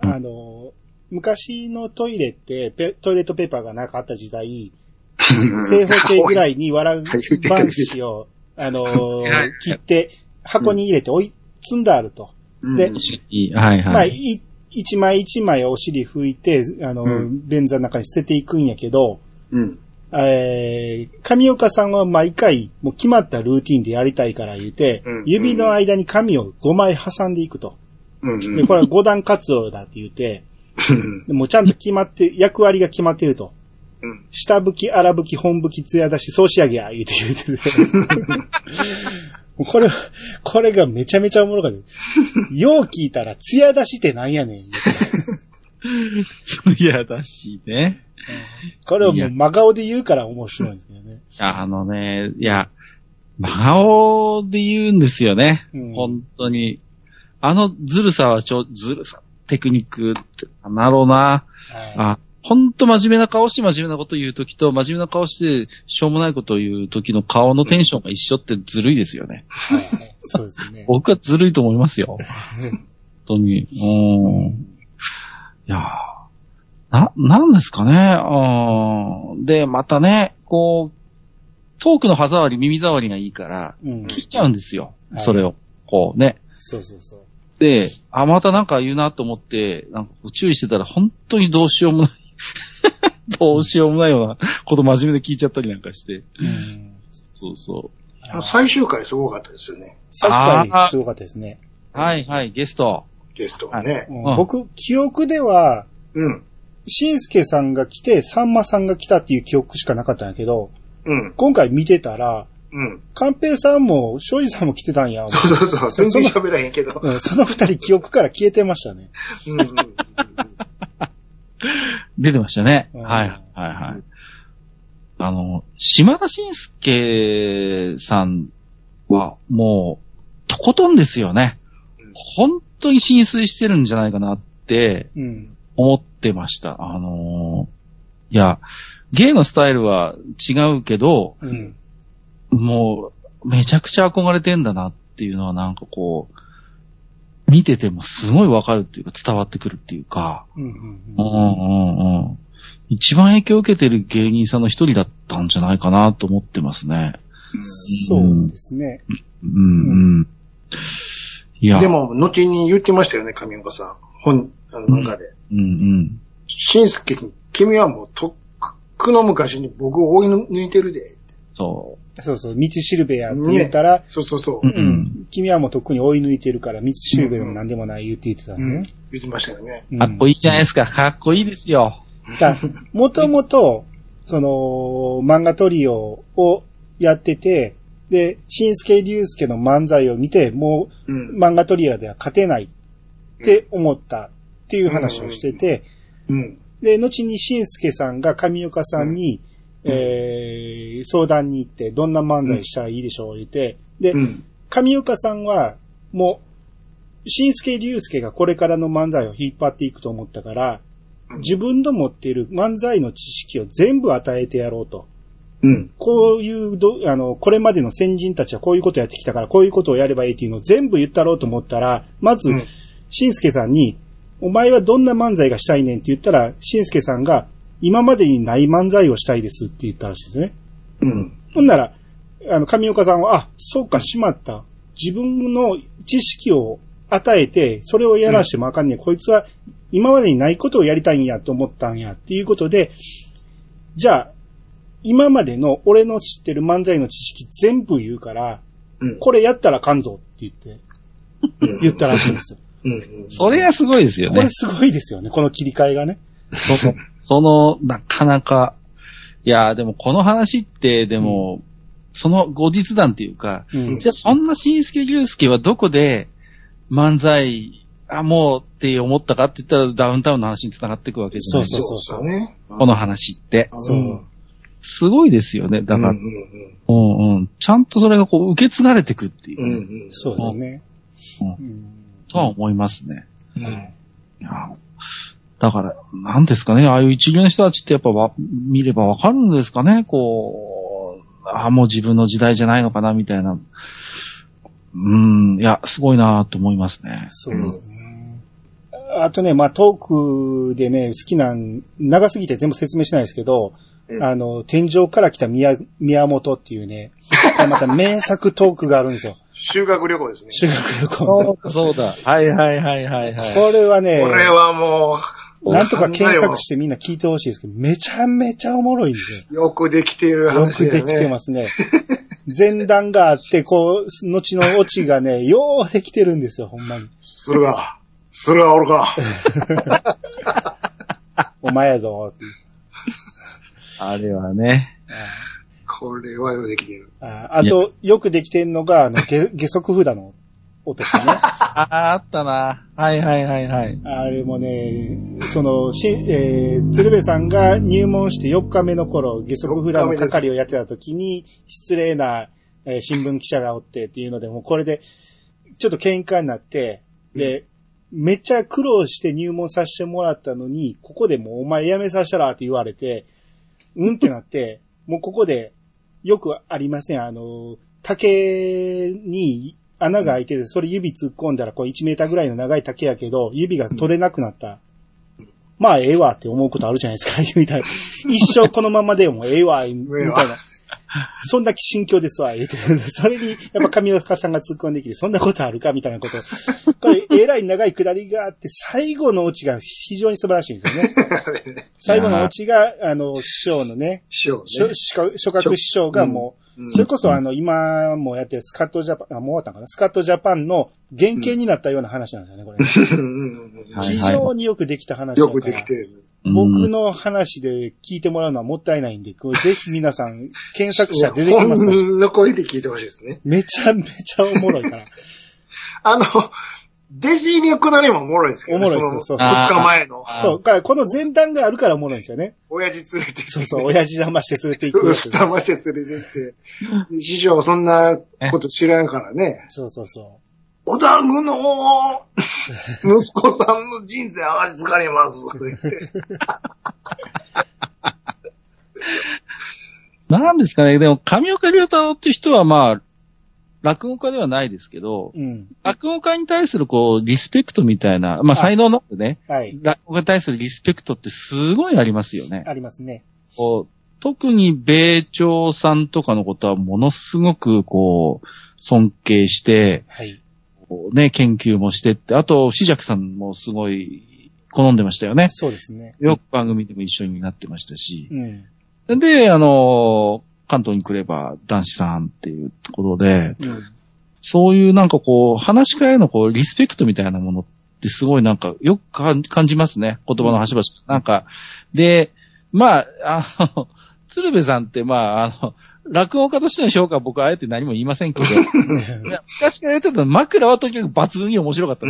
ああの、昔のトイレってペ、トイレットペーパーがなかった時代、正方形ぐらいにわら板紙を、あの
はい、
切って、箱に入れておい、積んであると。
うん
で
いいはい
まあ、
はい。
い一枚一枚お尻拭いて、あの、
うん
便座の中に捨てていくんやけど、
うん。
えー、上岡さんは毎回、もう決まったルーティンでやりたいから言うて、
うん
指の間に紙を5枚挟んでいくと。
うん。
で、これは5段活動だって言って、もうちゃんと決まって、役割が決まってると。
うん。
下拭き、荒拭き、本拭き、艶出し、総仕上げや、言うて言うて これ、これがめちゃめちゃおもろかった。よう聞いたら、艶出しってなんやねん、言うて
いや、だしね。
これをもう真顔で言うから面白いんですけどね。
あのね、いや、真顔で言うんですよね。
うん
本当に。あのずるさはちょ、ずるさ、テクニックって、なろうな。
は
あ、ほんと真面目な顔して真面目なこと言うときと、真面目な顔してしょうもないことを言うときの顔のテンションが一緒ってずるいですよね。
い。はいそうですね。
僕はずるいと思いますよ。本当に。うん。いやーな、なんですかね。うん。で、またね、こう、トークの歯触り、耳障りがいいから、
うん。
聞いちゃうんですよ。
はい
それを。こうね。
そうそうそう。
で、あ、またなんか言うなと思って、なんかこう注意してたら本当にどうしようもない どうしようもないようなこと真面目で聞いちゃったりなんかして。
うん。
そうそ
あの最終回すごかったですよね。
さっきからすごかったですね。
う。はいはい、ゲスト。
ゲストがね。
うん僕、記憶では、
うん。
しんすけさんが来て、さんまさんが来たっていう記憶しかなかったんやけど、
うん。
今回見てたら、
うん。
寛平さんも、庄司さんも来てたんや。
そうそうそう。
そ
全然喋らへんけど。
うんその二人記憶から消えてましたね。
うんうん。
出てましたね。
うん
はいはいはい。あの、島田紳介さんはもう、とことんですよね
うん。
本当に浸水してるんじゃないかなって
うん。
思ってました。あのーいや、芸のスタイルは違うけど、
うん。
もう、めちゃくちゃ憧れてんだなっていうのはなんかこう、見ててもすごいわかるっていうか伝わってくるっていうか、
うん。うん
うんうんうん。一番影響を受けてる芸人さんの一人だったんじゃないかなと思ってますね。
そうですね。
うんうん。いや、
で、も、後に言ってましたよね、上岡さん。本、あの、中で。
うんうん。
しんすけに、君はもう、とっくの昔に僕を追い抜いてるで。
そ
そうそう、道しるべやって言ったら、
そうそうそう
う。。う
うんん。君はもうとっくに追い抜いてるから、道しるべでも何でもない言って言ってた
うんん
ね。。
言ってましたよね。
うん
かっこいいじゃないですか。かっこいいですよ。
だもともと、その、漫画トリオをやってて、で、新助竜介の漫才を見て、も
う。
うん漫画トリオでは勝てないって思ったっていう話をしてて、
うん。
で、後に新助さんが上岡さんに、
うん
えー、相談に行って、どんな漫才したらいいでしょう言って、で、
うん。
上岡さんは、もう、新助竜介がこれからの漫才を引っ張っていくと思ったから、自分の持っている漫才の知識を全部与えてやろうと。
うん。
こういうど、あの、これまでの先人たちはこういうことやってきたから、こういうことをやればいいっていうのを全部言ったろうと思ったら、まず
うん、
しんすけさんに、お前はどんな漫才がしたいねんって言ったら、しんすけさんが、今までにない漫才をしたいですって言ったらしいですね。
うん。
ほんなら、あの、上岡さんは、あ、そうか、しまった。自分の知識を与えて、それをやらしてもあかんねん。こいつは、今までにないことをやりたいんやと思ったんやっていうことで、じゃあ、今までの俺の知ってる漫才の知識全部言うから、
うん。
これやったらあかんぞって言って、
うん
言ったらしいんですよ。
うん。
それがすごいですよね
これ。すごいですよね、この切り替えがね。
その、その、なかなか、いや、でもこの話って、でも、その後日談っていうか、
うん。
じゃあそんな新助竜介はどこで漫才、あ、もうって思ったかって言ったらダウンタウンの話に繋がっていくわけじゃないですか。
そうそう
そうね。
この話って。
そう
うん。
すごいですよね。だから、
うん
うんうん。ちゃんとそれがこう受け継がれていくっていう、
うんうん。
そうですね。
うん
うん
とは思いますね。
うん。うん。
いやだから、なんですかね、ああいう一流の人たちってやっぱわ見ればわかるんですかね、こう、ああ、もう自分の時代じゃないのかな、みたいな。うん、いや、すごいなと思いますね。
そうですね。あとね、まあ、トークでね、好きなん、長すぎて全部説明しないですけど、
うん
あの、天井から来た宮、宮本っていうね、また名作トークがあるんですよ。
修学旅行ですね。
修学旅行の。
そうだ。はいはいはいはいはい。
これはね
こ、れはも
なんとか検索してみんな聞いてほしいですけど、めちゃめちゃおもろいんです
う、よくできている
よ。よ
話だよね。
くできてますね。前段があって、こう、後のオチがね、ようできてるんですよ、ほんまに。
それが、それは俺か。
お前やぞ、
あれはね。
これはよくできている。
ああと、よくできてんのが、あの、下下足札の音ですね。
ああ、あったな。はいはいはいはい。
あれもね、その、し、えー、鶴瓶さんが入門して4日目の頃、下足札の係をやってた時に、失礼な、えー新聞記者がおってっていうので、もうこれで、ちょっと喧嘩になって、で、めっちゃ苦労して入門させてもらったのに、ここでもうお前辞めさせたらって言われて、うんってなって、もうここで、よくありません。あの、竹に穴が開いてて、それ指突っ込んだら、こう1メーターぐらいの長い竹やけど、指が取れなくなった。まあ、ええわって思うことあるじゃないですか、みたいな。一生このままでもええわ、みたいな。そんな心境ですわ、言って。それに、やっぱ上岡さんが突っ込んできて、そんなことあるかみたいなこと。これ、えらい長い下りがあって、最後のオチが非常に素晴らしいんですよね。最後のオチが、あの、師匠のね、
師匠
諸
ね。
諸角師匠がもう、
うん
それこそあの、今もやってるスカットジャパン、あ、もう終わったんかな？スカットジャパンの原型になったような話なんですよね、これ非常によくできた話だ
よ
から
くできてる。
僕の話で聞いてもらうのはもったいないんで、これぜひ皆さん、検索者出てきます
本
か
の声で聞いてほしいですね。
めちゃめちゃおもろいから。
あの、弟子入りのくだりもおもろいですけどね。
おもろいですよ
その
そう
そう
二日前の、
そう、だからこの前段があるからおもろいんですよね。
親父連れて。
そうそう、親父騙して連れて行くやつ。
すたまして連れてって。師匠そんなこと知らんからね。
そうそうそ
お団子の息子さんの人生上がりつかれます。言って
なんですかね。でも、上岡龍太郎っていう人はまあ、落語家ではないですけど
う。、うん。
落語家に対するこう、リスペクトみたいな、まあ才能のあるね、
はい。
落語家に対するリスペクトってすごいありますよね。
ありますね。
こう特に米朝さんとかのことはものすごくこう、尊敬して、
はい。
ね、研究もしてって、あと、紫尺さんもすごい好んでましたよね。
そうですね。
よく番組でも一緒になってましたし。
うん。
で、あの、関東に来れば男子さんっていうところで、
うん。
そういうなんかこう、話し家へのこう、リスペクトみたいなものってすごいなんかよく感感じますね。言葉の端々。なんか、で、まあ、あの、鶴瓶さんってまあ、あの、落語家としての評価は僕はあえて何も言いませんけど、昔から言ってた枕はとにかく抜群に面白かった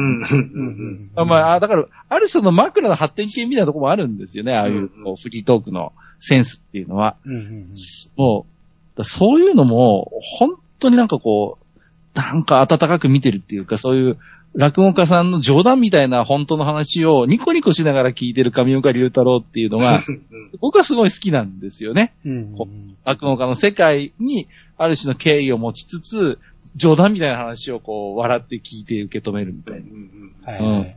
まあ、あだから、ある種の枕の発展系みたいなところもあるんですよね。ああいうこうフリートークのセンスっていうのは。
うんうん
もう、だそういうのも、本当になんかこう、なんか温かく見てるっていうか、そういう落語家さんの冗談みたいな本当の話をニコニコしながら聞いてる上岡龍太郎っていうのが、僕はすごい好きなんですよね。
うんうん
こ落語家の世界にある種の敬意を持ちつつ、冗談みたいな話をこう、笑って聞いて受け止めるみたいな。
はいはい。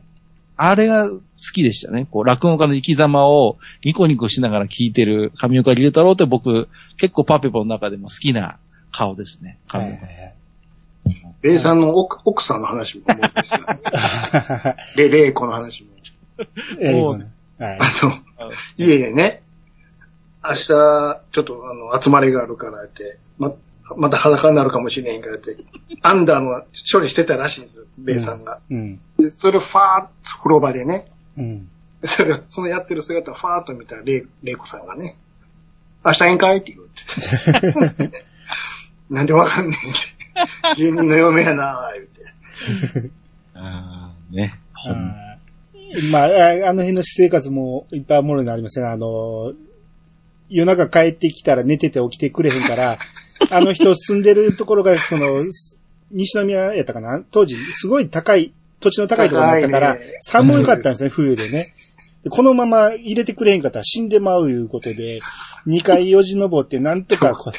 あれが好きでしたね。こう、落語家の生き様をニコニコしながら聞いてる上岡龍太郎って僕、結構パペポの中でも好きな顔ですね。
はいはい
さんの奥奥さんの話も思うんですよ、ね。で、レイコの話も。
ええはい。
あの、家でね、明日、ちょっとあの、集まりがあるからって、ま、また裸になるかもしれへんからって、アンダーの処理してたらしいんですよ、ベイさんが。
うん。
でそれをファーッと風呂場でね、
うん。
それ、そのやってる姿をファーッと見たレイ、レイコさんがね、明日宴会って言って。なんでわかんねんって。芸人の嫁やなぁ、言って。
あーね。ほん
あーまあ、ああの辺の私生活もいっぱいおもろいのありますね。あの、夜中帰ってきたら寝てて起きてくれへんから、あの人住んでるところが、その、西宮やったかな？当時、すごい高い、土地の高いところだったから寒かったんですね、冬でね。でこのまま入れてくれへんかったら死んでまういうことで、2階よじ登ってなんとかこう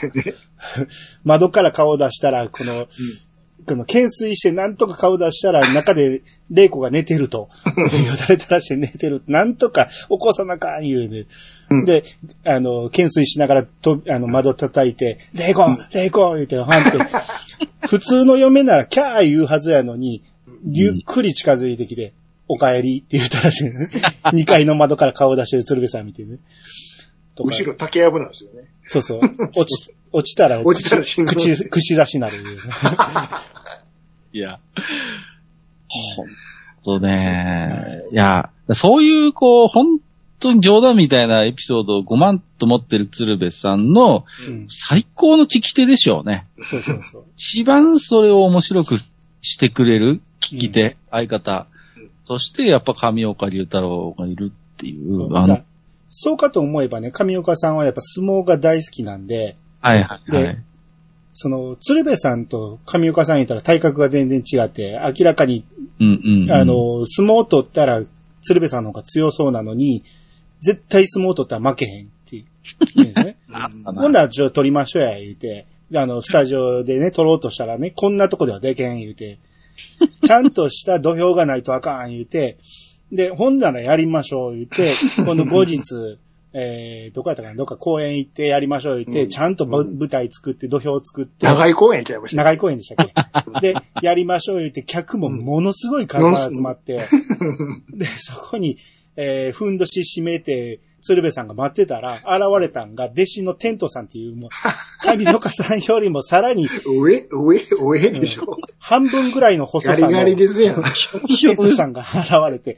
窓から顔出したら、この、この懸垂してなんとか顔出したら中で玲子が寝てると。よだれ垂らして寝てる。なんとか起こさなあかん言うね。
うん
で、あの、懸垂しながらと、あの、窓叩いて、玲子玲子言うて、はんって。普通の嫁ならキャー言うはずやのに、ゆっくり近づいてきて、お帰りって言ったらしいね。2階の窓から顔出してる鶴瓶さん見てね。
後ろ竹やぶなんですよね。
そうそう。落ち、落ちたら、
落ちたら死ぬ
口、口出しになるいうね。
いや。ほんとね。いや、そういう、こう、本当に冗談みたいなエピソードを5万と持ってる鶴瓶さんの
うん。
最高の聞き手でしょうね。
そうそうそう。
一番それを面白くしてくれる聞き手、相方
うん。
そしてやっぱ上岡龍太郎がいるってい
そう
う、あの、
だそうかと思えばね、上岡さんはやっぱ相撲が大好きなんで、
はいはいは
で
い。
その、鶴瓶さんと上岡さん言ったら体格が全然違って、明らかに、
うんうんうん。
あ、の、相撲を取ったら鶴瓶さんの方が強そうなのに、絶対相撲を取ったら負けへんって言 うんですね。ほんなら、じゃあ取りましょうや、言うて。であの、スタジオでね、取ろうとしたらね、こんなとこではでけん、言うて。ちゃんとした土俵がないとあかん、言うて。で、ほんならやりましょう、言うて。今度後日、えー、どこやったかなどっか公園行ってやりましょう言って、
うん
ちゃんとぶ
うん
舞台作って、土俵作って、
長い公園ちゃいました。
長い公園でしたっけ？で、やりましょう言って、客もものすごい数が集まって、で、そこに、えー、ふんどし締めて、鶴瓶さんが待ってたら、現れたんが、弟子のテントさんっていう、もう、上岡さんよりもさらに
上、上、上でしょ。
半分ぐらいの細
ガリガ
さの
リですやん。
テントさんが現れて、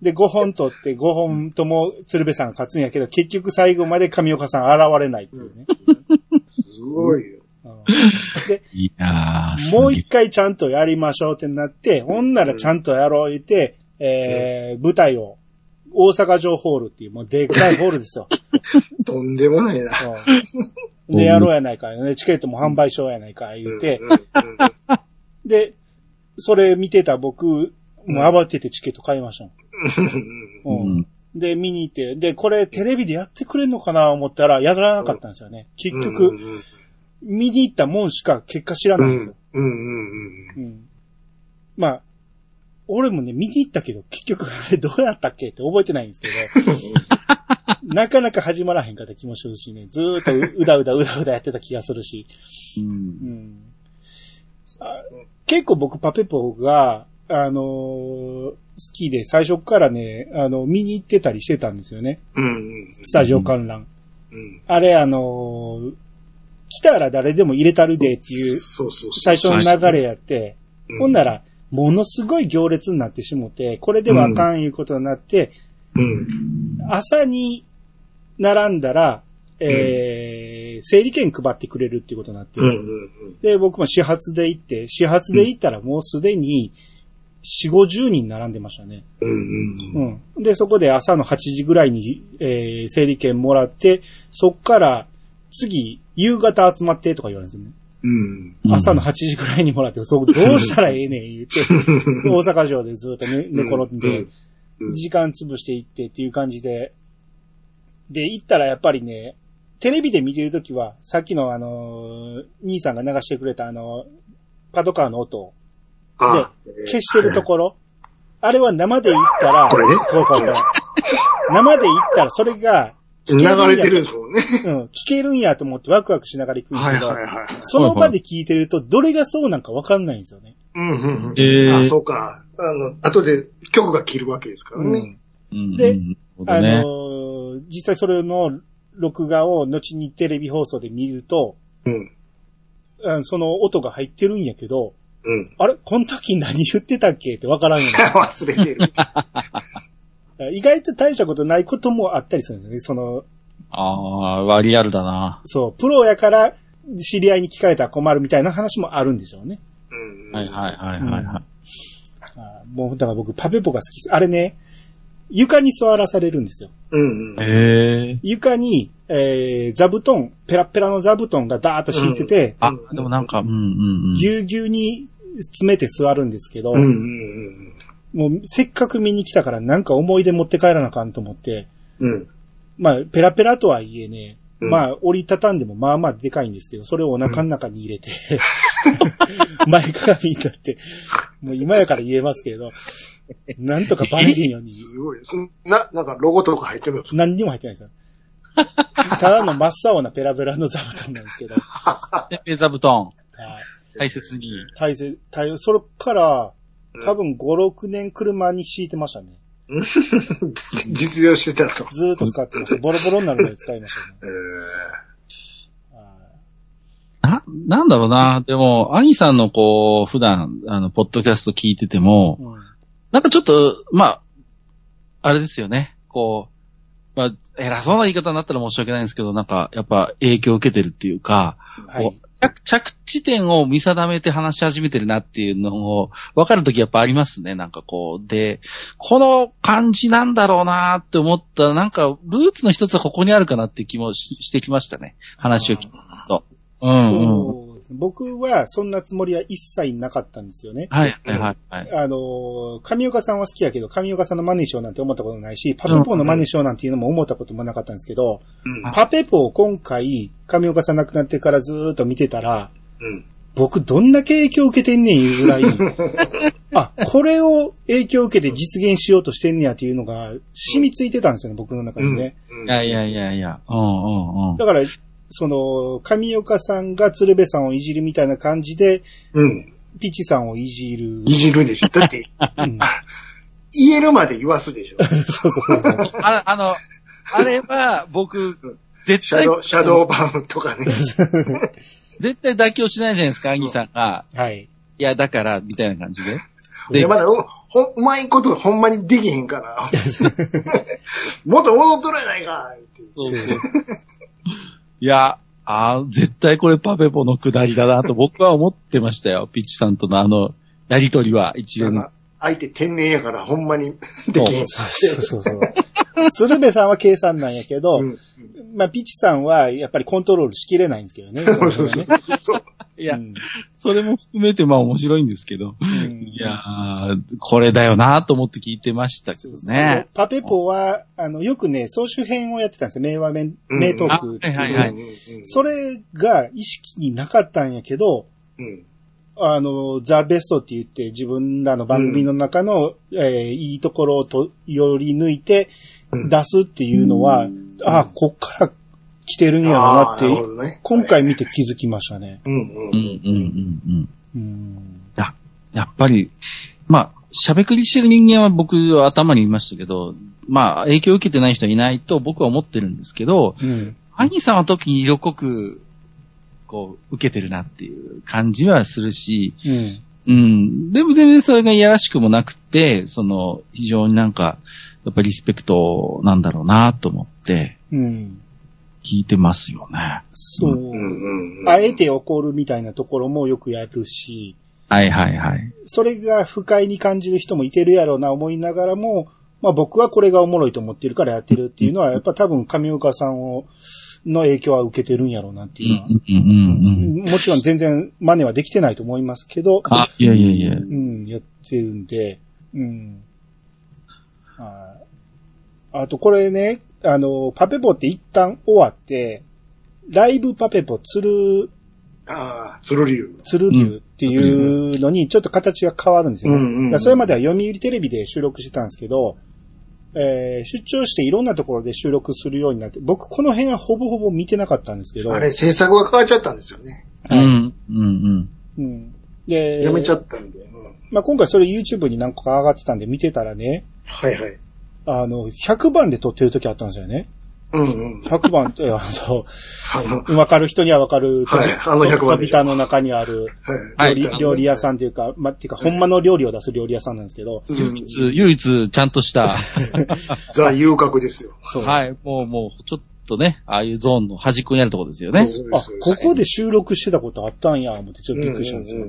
で、5本取って5本とも鶴瓶さんが勝つんやけど、結局最後まで上岡さん現れないっていうね。
すごいよ。
うんで、
いやー、
もう一回ちゃんとやりましょうってなって、ほんならちゃんとやろう言って、えー、舞台を、大阪城ホールっていう、もうでっかいホールですよ。
とんでもないな。
うんで、やろうやないか、ね、チケットも販売しようやないか、言
うんうん
で、それ見てた僕、もう慌ててチケット買いましたもん。
う
うん
ん。
で、見に行って、で、これテレビでやってくれんのかな思ったら、やらなかったんですよね。結
うん
局、見に行ったもんしか結果知ら
う
ないんですよ。
んうんうん
うん。まあ、俺もね、見に行ったけど、結局、あれどうやったっけって覚えてないんですけど、なかなか始まらへんかった気もするしね、ずーっとううだうだうだうだやってた気がするし、
うん
うん。あ結構僕、パペポが、あのー好きで、最初からね、あの、見に行ってたりしてたんですよね。
うんうん
スタジオ観覧。
うん
あれ、あのー来たら誰でも入れたるでっていう
そうそうそう。
最初の流れやって、
うん
ほんなら、ものすごい行列になってしもて、これではあかんいうことになって、
うん。
朝に並んだら、えー、整理券配ってくれるっていうことになって、
うんうん
で、僕も始発で行って、始発で行ったらもうすでに4、50人並んでましたね。
うん。うんうん。
うん。で、そこで朝の8時ぐらいに、えー、整理券もらって、そっから次、夕方集まってとか言われるんですよね。
うん。
朝の8時ぐらいにもらって、そこどうしたらええねん言って、大阪城でずっと寝寝転んで、時間潰していってっていう感じで、で、行ったらやっぱりね、テレビで見てるときは、さっきのあのー兄さんが流してくれたあの、パトカーの音。を
あ
消してるところ、あれは生で行ったら、
これね。
こうこうこう。生で行ったらそれが、
流れてるんですもんね。
うん、聞けるんやと思ってワクワクしながら行くんだけど、
はいはいはい。
その場で聞いてると、どれがそうなんかわかんないんですよね。
うんうんうん。
えー
あ、そうか。あの、後で曲が切るわけですからね。
うん。
うん
で
うん
あ
ね
のー実際それの録画を後にテレビ放送で見ると、
うん。
あその音が入ってるんやけど、
うん。
あれ？この時何言ってたっけ？ってわからんよう
忘れてる。
な意外と大したことないこともあったりするんだよね。その、
ああー、リアルだな。
そう、プロやから知り合いに聞かれたら困るみたいな話もあるんでしょうね。
うん。
はいはいはいはいはい。
あーもう、だから僕パペポが好きです。あれね、床に座らされるんですよ。
うんうん。
へえ。
床に、えー、座布団、ペラペラの座布団がダーッと敷いてて、
あ、でもなんか、うんうんうん。
ぎゅうぎゅうに詰めて座るんですけど、
うんうんうん。
もうせっかく見に来たからなんか思い出持って帰らなあかんと思って、
うん。
まあ、ペラペラとはいえね、
うん
まあ、折りたたんでもまあまあでかいんですけど、それをお腹の中に入れて、前かがみになって、もう今やから言えますけど、なんとかバレへんように、
すごい。そんな、なんかロゴとか入ってるんですか？
何にも入ってないですよ。ただの真っ青なペラペラの座布団なんですけど、
でペザ布団、
はい
大切に。
大切、大それから、多分5、6年車に敷いてましたね。
実用してたと。
ずーっと使ってました。ボロボロになるまで使いましたね。
え
は
な、なんだろうな。でも、兄さんのこう、普段、あの、ポッドキャスト聞いてても
い、うん
なんかちょっと、まあ、あれですよね。こう、まあ、偉そうな言い方になったら申し訳ないんですけど、なんか、やっぱ影響を受けてるっていうか、
はい
こ。う着着地点を見定めて話し始めてるなっていうのを分かるときやっぱありますね。なんかこう。で、この感じなんだろうなって思ったら、なんかルーツの一つはここにあるかなって気もししてきましたね。話を聞くと。うん、うん。
僕はそんなつもりは一切なかったんですよね。
はい、はい、はい。はい
あのー、上岡さんは好きやけど、上岡さんの真似しようなんて思ったことないし、パペポの真似しようなんていうのも思ったこともなかったんですけど、
うん。
パペポを今回、上岡さん亡くなってからずーっと見てたら、
うん。
僕どんだけ影響を受けてんねんいうぐらい、あ、これを影響を受けて実現しようとしてんねやっていうのが染みついてたんですよね、僕の中にね。
うん
いやいやいやいや。うんうんうん。
だから、その、上岡さんが鶴瓶さんをいじるみたいな感じで、
うん。
ピチさんをいじる。
いじるでしょ。だって、
うん
言えるまで言わすでしょ。
そうそうそう。
ああの、あれは僕、絶対、
シャドウ、シャドウバウンとかね。
絶対妥協しないじゃないですか、アギさんが。
はい。
いや、だから、みたいな感じで。
いや、まだ、うほん、うまいことほんまにできへんから。もっと戻っとるやないかって
そうそう。いや、あー絶対これパペポの下りだなと僕は思ってましたよ。ピッチさんとのあの、やりとりは一連。
相手天然やからほんまにできへん。
そうそうそう。鶴瓶さんは計算なんやけど、
うん
まあ、ピチさんはやっぱりコントロールしきれないんですけどね。
そうそうそう。
いや
う、ん。
それも含めてまあ面白いんですけど。
うん。
いやーこれだよなと思って聞いてましたけどね。
パペポは、あの、よくね、総集編をやってたんですよ。名話名、
うん。
名トーク。っていう
あはいはいはい。
うん。うんうん
それが意識になかったんやけど、
うん。
あの、ザ・ベストって言って自分らの番組の中の、えーいいところをと、より抜いて
うん。
出すっていうのは、あ、こっから来てるんやろなって
ね、
今回見て気づきましたね。
うんうん
うんうんうんうん。
うん。
や、やっぱり、まあ、しゃべくりしてる人間は僕は頭にいましたけど、まあ、影響を受けてない人いないと僕は思ってるんですけど、
うん。
アニさんは時に色濃く、こう、受けてるなっていう感じはするし、
うん。
うん。でも全然それがいやらしくもなくて、その、非常になんか、やっぱりリスペクトなんだろうなと思って、
うん。
聞いてますよね。
そう。
うんうんうん
あえて怒るみたいなところもよくやるし、
はいはいはい。
それが不快に感じる人もいてるやろうな思いながらも、まあ僕はこれがおもろいと思ってるからやってるっていうのは、やっぱ多分上岡さんを、の影響は受けてるんやろうなって
う
いうのは。
んうんうんうん。
もちろん全然真似はできてないと思いますけど、
あ、いやいやいや。
うん、やってるんで、うん。はいあとこれね、あの、パペポって一旦終わって、ライブパペポ鶴、
ああ、ツルリュウ。
鶴流っていうのにちょっと形が変わるんですよね。
うんうんうん
それまでは読売テレビで収録してたんですけど、えー出張していろんなところで収録するようになって、僕この辺はほぼほぼ見てなかったんですけど、
あれ、制作が変わっちゃったんですよね。
はい
うん、うん、うん。
うん。で、
やめちゃったんで。うん
まあ、今回それ YouTube に何個か上がってたんで見てたらね、
はいはい。
あの、100番で撮ってる時あったんですよね。
うんうん。
100番って、あの、わかる人にはわかる、
はいあの100番
飛び板の中にある
はい。
料理,、料理屋さんっていうか、まあ、っていうか、ほんまの料理を出す料理屋さんなんですけど、
うん
唯一、唯一、ちゃんとした、
ザ・遊郭ですよ。
そう。
はい、もう、もう、ちょっとね、ああいうゾーンの端っこにあるところですよね。
そう
あ、ここで収録してたことあったんや、思ってちょっとびっくりしたんですよ。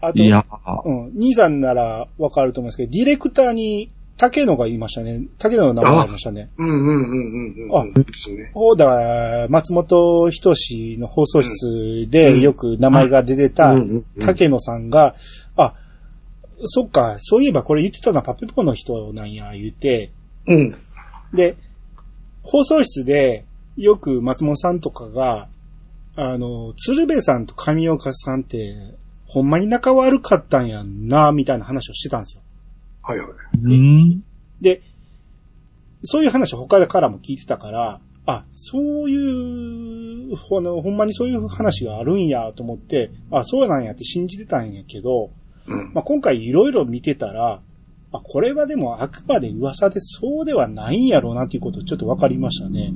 あと、
いや
うん、兄さんならわかると思うんですけど、ディレクターに竹野がいましたね。竹野の名前がいましたね。
うんうんうんうんうん。
あ
ですね。
ほうだ、松本人志の放送室でよく名前が出てた竹野さんが、あ、そっか、そういえばこれ言ってたのはパペポの人なんや、言って、
うん。
で、放送室でよく松本さんとかが、あの、鶴瓶さんと上岡さんって、ほんまに仲悪かったんやんな、みたいな話をしてたんですよ。
はいはい。
うん。
で、そういう話他からも聞いてたから、あ、そういう、ほのほんまにそういう話があるんやと思って、あ、そうなんやって信じてたんやけど、
うん。
まあ、今回いろいろ見てたら、あ、これはでもあくまで噂でそうではないんやろうなっていうことちょっと分かりましたね。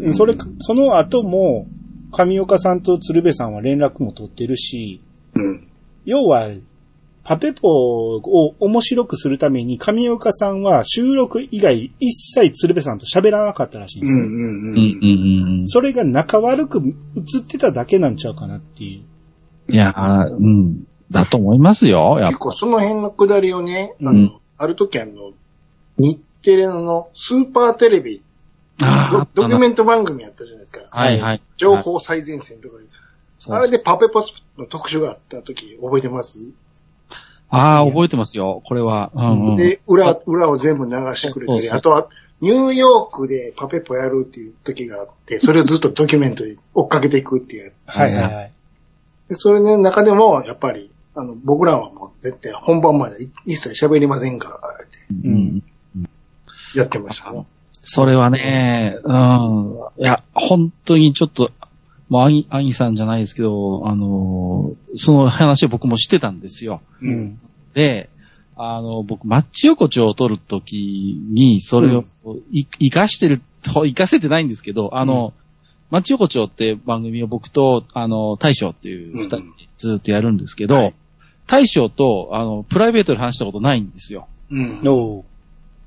うんそれ、その後も、上岡さんと鶴瓶さんは連絡も取ってるし、
うん。
要は、パペポを面白くするために上岡さんは収録以外一切鶴瓶さんと喋らなかったらしいんですよ。
うんうん
うん、
うん。
うん、
それが仲悪く映ってただけなんちゃうかなっていう。
うん。いやー、うん。だと思いますよ、やっぱ。
結構その辺のくだりをね、あの、
うん
ある時あの、日テレのスーパーテレビ、
あ
ドドキュメ
ン
ント番組やったじゃないですか。
はいはい。
情報最前線とかいうあれでパペポスの特集があった時覚えてます、
ああ、覚えてますよ、これは。うんうん。
で、裏、裏を全部流してくれたり、
そうそう
あとはニューヨークでパペポやるっていう時があって、それをずっとドキュメントに追っかけていくっていうやつ。
はいはいはい。
でそれの中でも、やっぱり、あの、僕らはもう絶対本番までい一切喋りませんから、
うん
やってましたね。
それはね、うん。いや、本当にちょっと、もう、アギ、アギさんじゃないですけど、あのーその話を僕もしてたんですよ。
うん。
で、あの、僕、マッチ横丁を取るときに、それを、い、活かしてると、活かせてないんですけど、あの、マッチ横丁って番組を僕と、あの、大将っていう二人でずっとやるんですけど、
はい
大将と、あの、プライベートで話したことないんですよ。
うん。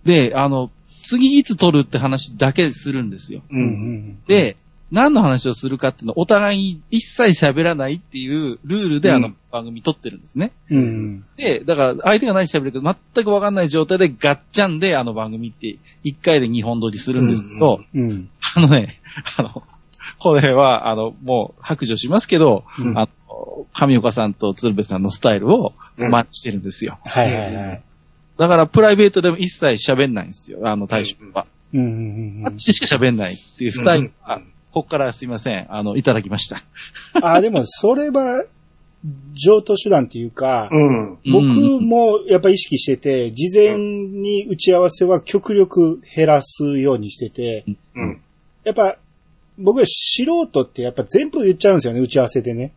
で、あの、次いつ撮るって話だけするんですよ。
う。
うんん。
で、何の話をするかっていうのをお互いに一切喋らないっていうルールであの
うん
番組撮ってるんですね。
うん。
で、だから相手が何喋るか全くわかんない状態でガッチャンであの番組って一回で二本撮りするんですけど、
うん。
あのね、あの、これは、あの、もう白状しますけど、
うん
あの、上岡さんと鶴瓶さんのスタイルを
うん
マッチしてるんですよ。
はいはいはい。
だからプライベートでも一切喋んないんですよ、あの大将は。
うんうん
マッチしか喋んないっていうスタイルが、
うん
ここからすいません、あの、いただきました。
うん。あ、でも、それは、上等手段っていうか、
うん。
僕
うん
もやっぱ意識してて、事前に打ち合わせは極力減らすようにしてて、
うん。
やっぱ、僕は素人ってやっぱ全部言っちゃうんですよね、打ち合わせでね。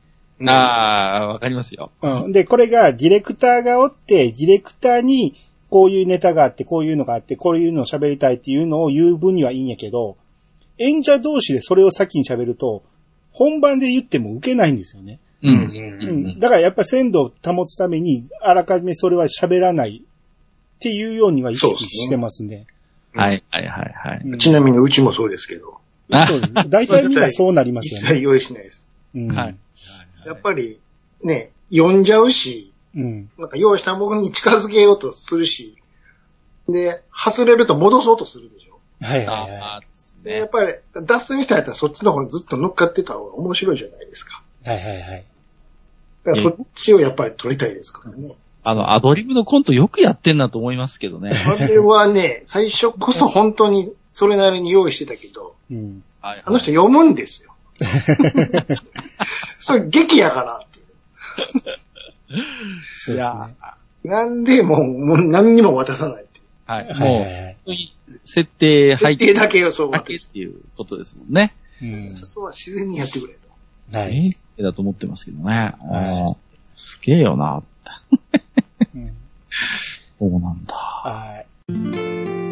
ああ、わかりますよ。
うん。で、これがディレクターがおって、ディレクターにこういうネタがあって、こういうのがあって、こういうのを喋りたいっていうのを言う分にはいいんやけど、演者同士でそれを先に喋ると、本番で言っても受けないんですよね。
う。
うん。
うんん。だからやっぱ鮮度を保つために、あらかじめそれは喋らないっていうようには意識してますね。
はい、はい、はい、はい。
うん
ちなみにうちもそうですけど、
あ
そうです大体みんなそうなりますよね。
一切用意しないです。
うん。
はい。
やっぱり、ね、読んじゃうし、
うん。
なんか用意したものに近づけようとするし、で、外れると戻そうとするでしょ。
はいはいは
ああ、です
でやっ
ね。
ぱり、脱線したやったらそっちの方にずっと乗っかってた方が面白いじゃないですか。
い。はいはいはい。
だからそっちをやっぱり取りたいですからね。
あの、アドリブのコントよくやってんなと思いますけどね。
あれはね、最初こそ本当にそれなりに用意してたけど、
うん。
はい
あの人読むんですよ。それ劇やからっていう。
そうですね。
なんでもうもう何にも渡さないっていう。
はい。
はい
もう、
はいはい。
設定入って。
設定だけよ、そう。
だけっていうことですもんね。
うん。
そうは自然にやってくれと。
はい。
だと思ってますけどね。すげえよな、
うん、
そうなんだ。はい。